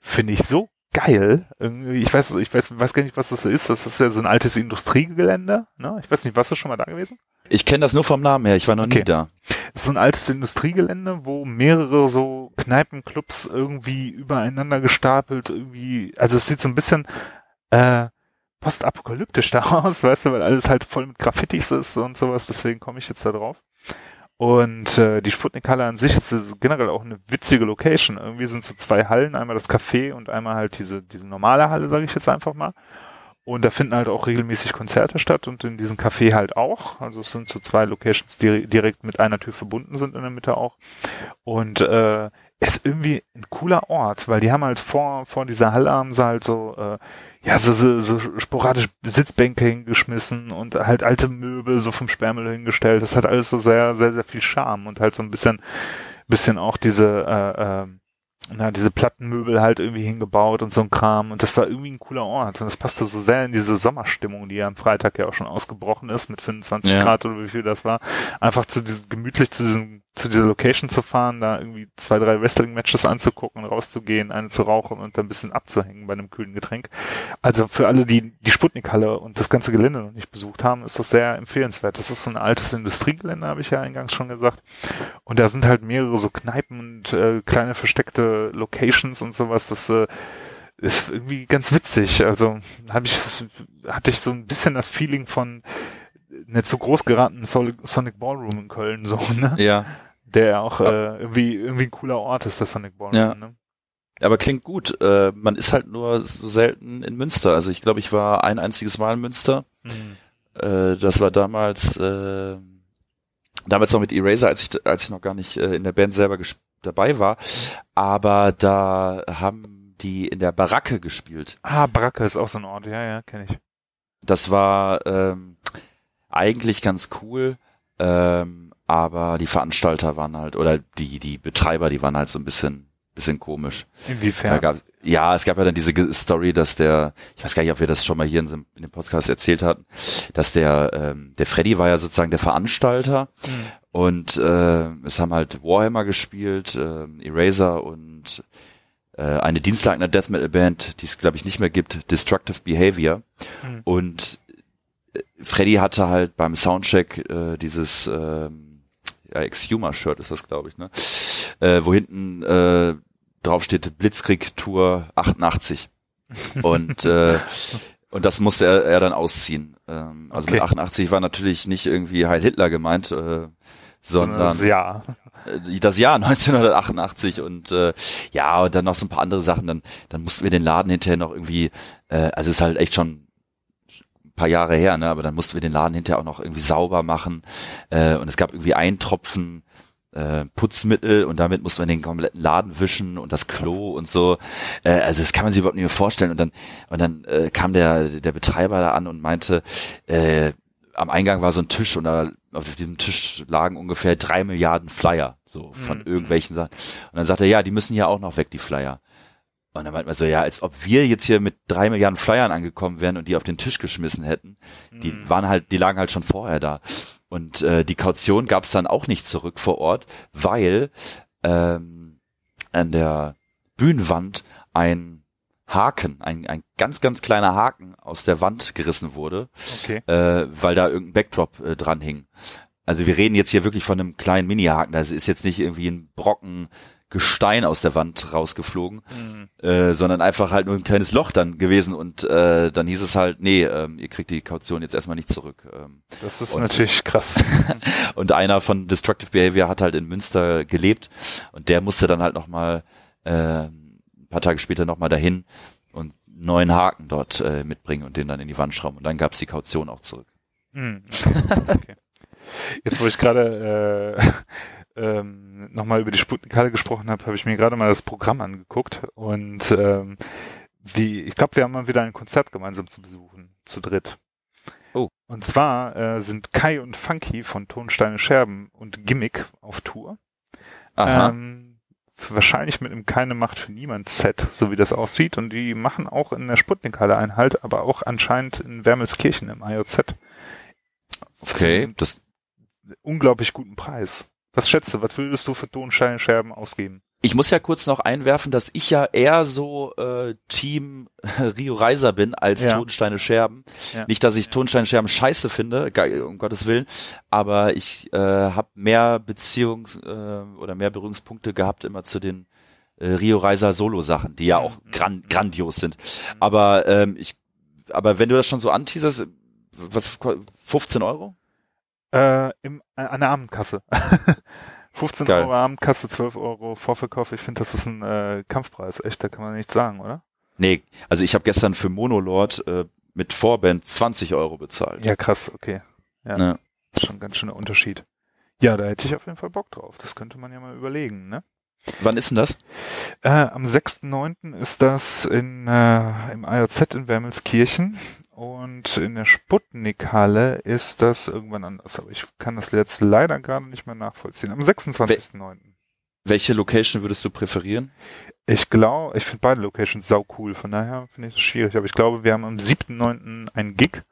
finde ich so geil. Ich weiß, ich weiß, weiß gar nicht, was das ist. Das ist ja so ein altes Industriegelände. Ne? Ich weiß nicht, warst du schon mal da gewesen? ich kenne das nur vom Namen her, ich war noch Okay. nie da. Das ist so ein altes Industriegelände, wo mehrere so Kneipenclubs irgendwie übereinander gestapelt, irgendwie, also es sieht so ein bisschen äh, postapokalyptisch *laughs* da aus, weißt du, weil alles halt voll mit Graffitis ist und sowas, deswegen komme ich jetzt da drauf. Und äh, die Sputnik-Halle an sich ist generell auch eine witzige Location. Irgendwie sind so zwei Hallen, einmal das Café und einmal halt diese, diese normale Halle, sage ich jetzt einfach mal. Und da finden halt auch regelmäßig Konzerte statt und in diesem Café halt auch. Also es sind so zwei Locations, die direkt mit einer Tür verbunden sind in der Mitte auch. Und äh, es ist irgendwie ein cooler Ort, weil die haben halt vor, vor dieser Halle haben sie halt so äh, ja, so, so, so sporadisch Sitzbänke hingeschmissen und halt alte Möbel so vom Sperrmüll hingestellt. Das hat alles so sehr, sehr, sehr viel Charme und halt so ein bisschen, bisschen auch diese, äh, äh, na, diese Plattenmöbel halt irgendwie hingebaut und so ein Kram. Und das war irgendwie ein cooler Ort. Und das passte so sehr in diese Sommerstimmung, die ja am Freitag ja auch schon ausgebrochen ist mit 25 ja. Grad oder wie viel das war. Einfach zu diesem, gemütlich zu diesem zu dieser Location zu fahren, da irgendwie zwei, drei Wrestling-Matches anzugucken, rauszugehen, eine zu rauchen und dann ein bisschen abzuhängen bei einem kühlen Getränk. Also für alle, die die Sputnik-Halle und das ganze Gelände noch nicht besucht haben, ist das sehr empfehlenswert. Das ist so ein altes Industriegelände, habe ich ja eingangs schon gesagt. Und da sind halt mehrere so Kneipen und äh, kleine versteckte Locations und sowas. Das äh, ist irgendwie ganz witzig. Also habe ich hatte ich so ein bisschen das Feeling von nicht zu groß geratenen Sonic Ballroom in Köln, so, ne? Ja. Der auch äh, irgendwie, irgendwie ein cooler Ort ist, der Sonic Ballroom, ja. ne? Aber klingt gut. Äh, man ist halt nur so selten in Münster. Also ich glaube, ich war ein einziges Mal in Münster. Mhm. Äh, das war damals, äh, damals noch mit Eraser, als ich, als ich noch gar nicht äh, in der Band selber dabei war. Aber da haben die in der Baracke gespielt. Ah, Baracke ist auch so ein Ort, ja, ja, kenne ich. Das war, ähm, eigentlich ganz cool, ähm, aber die Veranstalter waren halt, oder die, die Betreiber, die waren halt so ein bisschen, bisschen komisch. Inwiefern? Gab, ja, es gab ja dann diese Story, dass der, ich weiß gar nicht, ob wir das schon mal hier in, in dem Podcast erzählt hatten, dass der, ähm, der Freddy war ja sozusagen der Veranstalter mhm. und äh, es haben halt Warhammer gespielt, äh, Eraser und äh, eine Dienstleister Death Metal Band, die es glaube ich nicht mehr gibt, Destructive Behavior. Mhm. Und Freddy hatte halt beim Soundcheck äh, dieses ähm, ja, Exhumer-Shirt ist das, glaube ich, ne? Äh, wo hinten äh, drauf steht Blitzkrieg Tour 88. Und äh, und das musste er, er dann ausziehen. Ähm, also okay. mit 88 war natürlich nicht irgendwie Heil Hitler gemeint, äh, sondern das Jahr. Äh, das Jahr *laughs* 1988 und äh, ja, und dann noch so ein paar andere Sachen. Dann, dann mussten wir den Laden hinterher noch irgendwie, äh, also es ist halt echt schon paar Jahre her, ne? aber dann mussten wir den Laden hinterher auch noch irgendwie sauber machen äh, und es gab irgendwie einen Tropfen äh, Putzmittel und damit musste man den kompletten Laden wischen und das Klo und so. Äh, also das kann man sich überhaupt nicht mehr vorstellen. Und dann und dann äh, kam der der Betreiber da an und meinte, äh, am Eingang war so ein Tisch und da auf diesem Tisch lagen ungefähr drei Milliarden Flyer, so von mhm. irgendwelchen Sachen. Und dann sagte er, ja, die müssen ja auch noch weg, die Flyer. Und dann meint man so, ja, als ob wir jetzt hier mit drei Milliarden Flyern angekommen wären und die auf den Tisch geschmissen hätten. Die mhm. waren halt, die lagen halt schon vorher da. Und äh, die Kaution gab es dann auch nicht zurück vor Ort, weil ähm, an der Bühnenwand ein Haken, ein, ein ganz, ganz kleiner Haken aus der Wand gerissen wurde, okay. äh, weil da irgendein Backdrop äh, dran hing. Also wir reden jetzt hier wirklich von einem kleinen Mini-Haken. Das ist jetzt nicht irgendwie ein Brocken Gestein aus der Wand rausgeflogen, mhm. äh, sondern einfach halt nur ein kleines Loch dann gewesen und äh, dann hieß es halt, nee, ähm, ihr kriegt die Kaution jetzt erstmal nicht zurück. Ähm, das ist und, natürlich krass. *laughs* und einer von Destructive Behavior hat halt in Münster gelebt und der musste dann halt nochmal äh, ein paar Tage später nochmal dahin und neuen Haken dort äh, mitbringen und den dann in die Wand schrauben und dann gab's die Kaution auch zurück. Mhm. Okay. Jetzt, wo ich gerade äh, *laughs* ähm, nochmal über die Sputnikale gesprochen habe, habe ich mir gerade mal das Programm angeguckt und ähm, wie, ich glaube, wir haben mal wieder ein Konzert gemeinsam zu besuchen, zu dritt. Oh. Und zwar äh, sind Kai und Funky von Tonsteine Scherben und Gimmick auf Tour. Aha. Ähm, wahrscheinlich mit einem Keine Macht für niemand Set, so wie das aussieht. Und die machen auch in der Sputnikhalle einen Halt, aber auch anscheinend in Wermelskirchen im IOZ. Okay, das unglaublich guten Preis. Was schätzt du, was würdest du für Tonsteinscherben ausgeben? Ich muss ja kurz noch einwerfen, dass ich ja eher so äh, Team *laughs* Rio Reiser bin als ja. Tonsteine Scherben. Ja. Nicht, dass ich Tonsteine Scherben scheiße finde, um Gottes Willen, aber ich äh, habe mehr Beziehungs äh, oder mehr Berührungspunkte gehabt immer zu den äh, Rio Reiser Solo-Sachen, die ja auch gran grandios sind. Aber ähm, ich, aber wenn du das schon so anteaserst, was 15 Euro? Äh, im, äh, an der Abendkasse. *laughs* 15 Geil. Euro Abendkasse, 12 Euro Vorverkauf. Ich finde, das ist ein äh, Kampfpreis. Echt, da kann man nichts sagen, oder? Nee, also ich habe gestern für Monolord äh, mit Vorband 20 Euro bezahlt. Ja, krass, okay. Ja, ja. Das ist schon ein ganz schöner Unterschied. Ja, da hätte ich auf jeden Fall Bock drauf. Das könnte man ja mal überlegen, ne? Wann ist denn das? Äh, am 6.9. ist das in, äh, im IOZ in Wermelskirchen und in der Sputnik-Halle ist das irgendwann anders. Aber ich kann das jetzt leider gerade nicht mehr nachvollziehen. Am 26.9. Welche Location würdest du präferieren? Ich glaube, ich finde beide Locations sau cool, von daher finde ich es schwierig. Aber ich glaube, wir haben am 7.9. einen Gig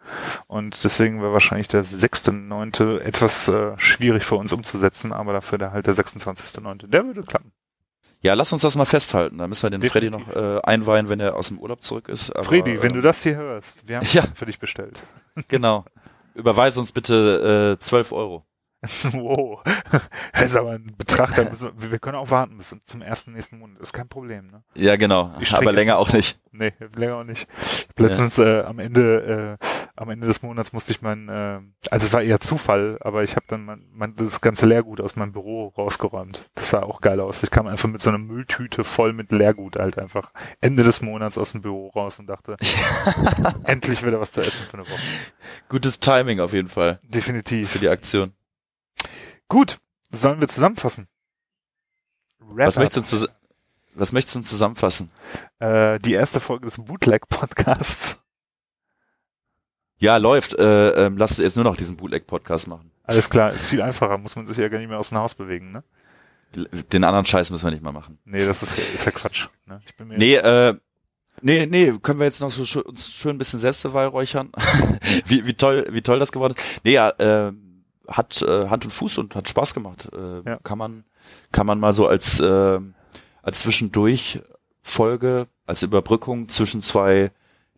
und deswegen wäre wahrscheinlich der 6.9. etwas äh, schwierig für uns umzusetzen, aber dafür der halt der 26.9. Der würde klappen. Ja, lass uns das mal festhalten. Da müssen wir den Definitiv. Freddy noch äh, einweihen, wenn er aus dem Urlaub zurück ist. Aber, Freddy, wenn äh, du das hier hörst, wir haben *laughs* ja. für dich bestellt. Genau. Überweise uns bitte äh, 12 Euro. *laughs* wow. Das ist aber ein Betracht, wir, wir, können auch warten bis zum ersten nächsten Monat. Ist kein Problem, ne? Ja, genau. Aber länger auch nicht. Nee, länger auch nicht. Letztens ja. äh, am Ende, äh, am Ende des Monats musste ich mein, äh, also es war eher Zufall, aber ich habe dann mein, mein, das ganze Leergut aus meinem Büro rausgeräumt. Das sah auch geil aus. Ich kam einfach mit so einer Mülltüte voll mit Leergut halt einfach Ende des Monats aus dem Büro raus und dachte, *laughs* endlich wieder was zu essen für eine Woche. Gutes Timing auf jeden Fall. Definitiv. Für die Aktion. Gut, sollen wir zusammenfassen? was möchtest, du, was möchtest du zusammenfassen? Äh, die erste Folge des Bootleg-Podcasts. Ja, läuft. Äh, ähm, lass jetzt nur noch diesen Bootleg-Podcast machen. Alles klar, ist viel einfacher, muss man sich ja gar nicht mehr aus dem Haus bewegen, ne? Den anderen Scheiß müssen wir nicht mal machen. Nee, das ist, ist ja Quatsch. Ne? Ich bin mir nee, äh, nee, nee, können wir jetzt noch so schön, uns schön ein bisschen selbst räuchern? *laughs* wie, wie toll, wie toll das geworden ist. Nee, ja, äh, hat äh, Hand und Fuß und hat Spaß gemacht. Äh, ja. Kann man kann man mal so als äh, als zwischendurch Folge als Überbrückung zwischen zwei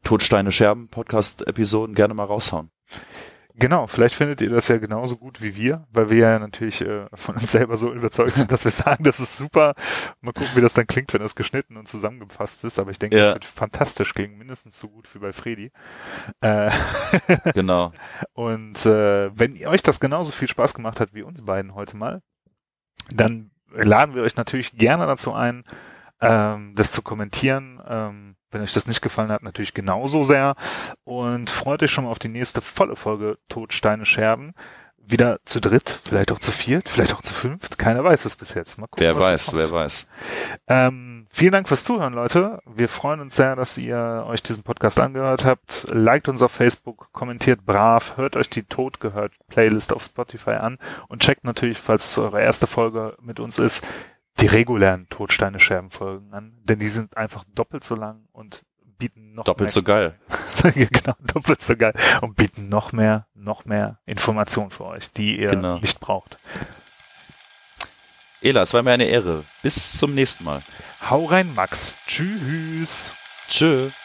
Todsteine Scherben Podcast Episoden gerne mal raushauen. Genau, vielleicht findet ihr das ja genauso gut wie wir, weil wir ja natürlich äh, von uns selber so überzeugt sind, *laughs* dass wir sagen, das ist super. Mal gucken, wie das dann klingt, wenn das geschnitten und zusammengefasst ist. Aber ich denke, ja. das wird fantastisch klingen, mindestens so gut wie bei Fredi. Äh, *laughs* genau. Und äh, wenn ihr euch das genauso viel Spaß gemacht hat wie uns beiden heute mal, dann laden wir euch natürlich gerne dazu ein, ähm, das zu kommentieren. Ähm, wenn euch das nicht gefallen hat, natürlich genauso sehr. Und freut euch schon mal auf die nächste volle Folge Todsteine Scherben. Wieder zu dritt, vielleicht auch zu viert, vielleicht auch zu fünft. Keiner weiß es bis jetzt. Mal gucken, wer weiß, wer weiß. Ähm, vielen Dank fürs Zuhören, Leute. Wir freuen uns sehr, dass ihr euch diesen Podcast angehört habt. Liked uns auf Facebook, kommentiert brav, hört euch die Todgehört Playlist auf Spotify an und checkt natürlich, falls es eure erste Folge mit uns ist, die regulären Todsteine Scherben Folgen an, denn die sind einfach doppelt so lang und bieten noch doppelt mehr, so geil. *laughs* genau, doppelt so geil und bieten noch mehr, noch mehr Informationen für euch, die ihr genau. nicht braucht. Ela, es war mir eine Ehre. Bis zum nächsten Mal. Hau rein, Max. Tschüss. Tschüss.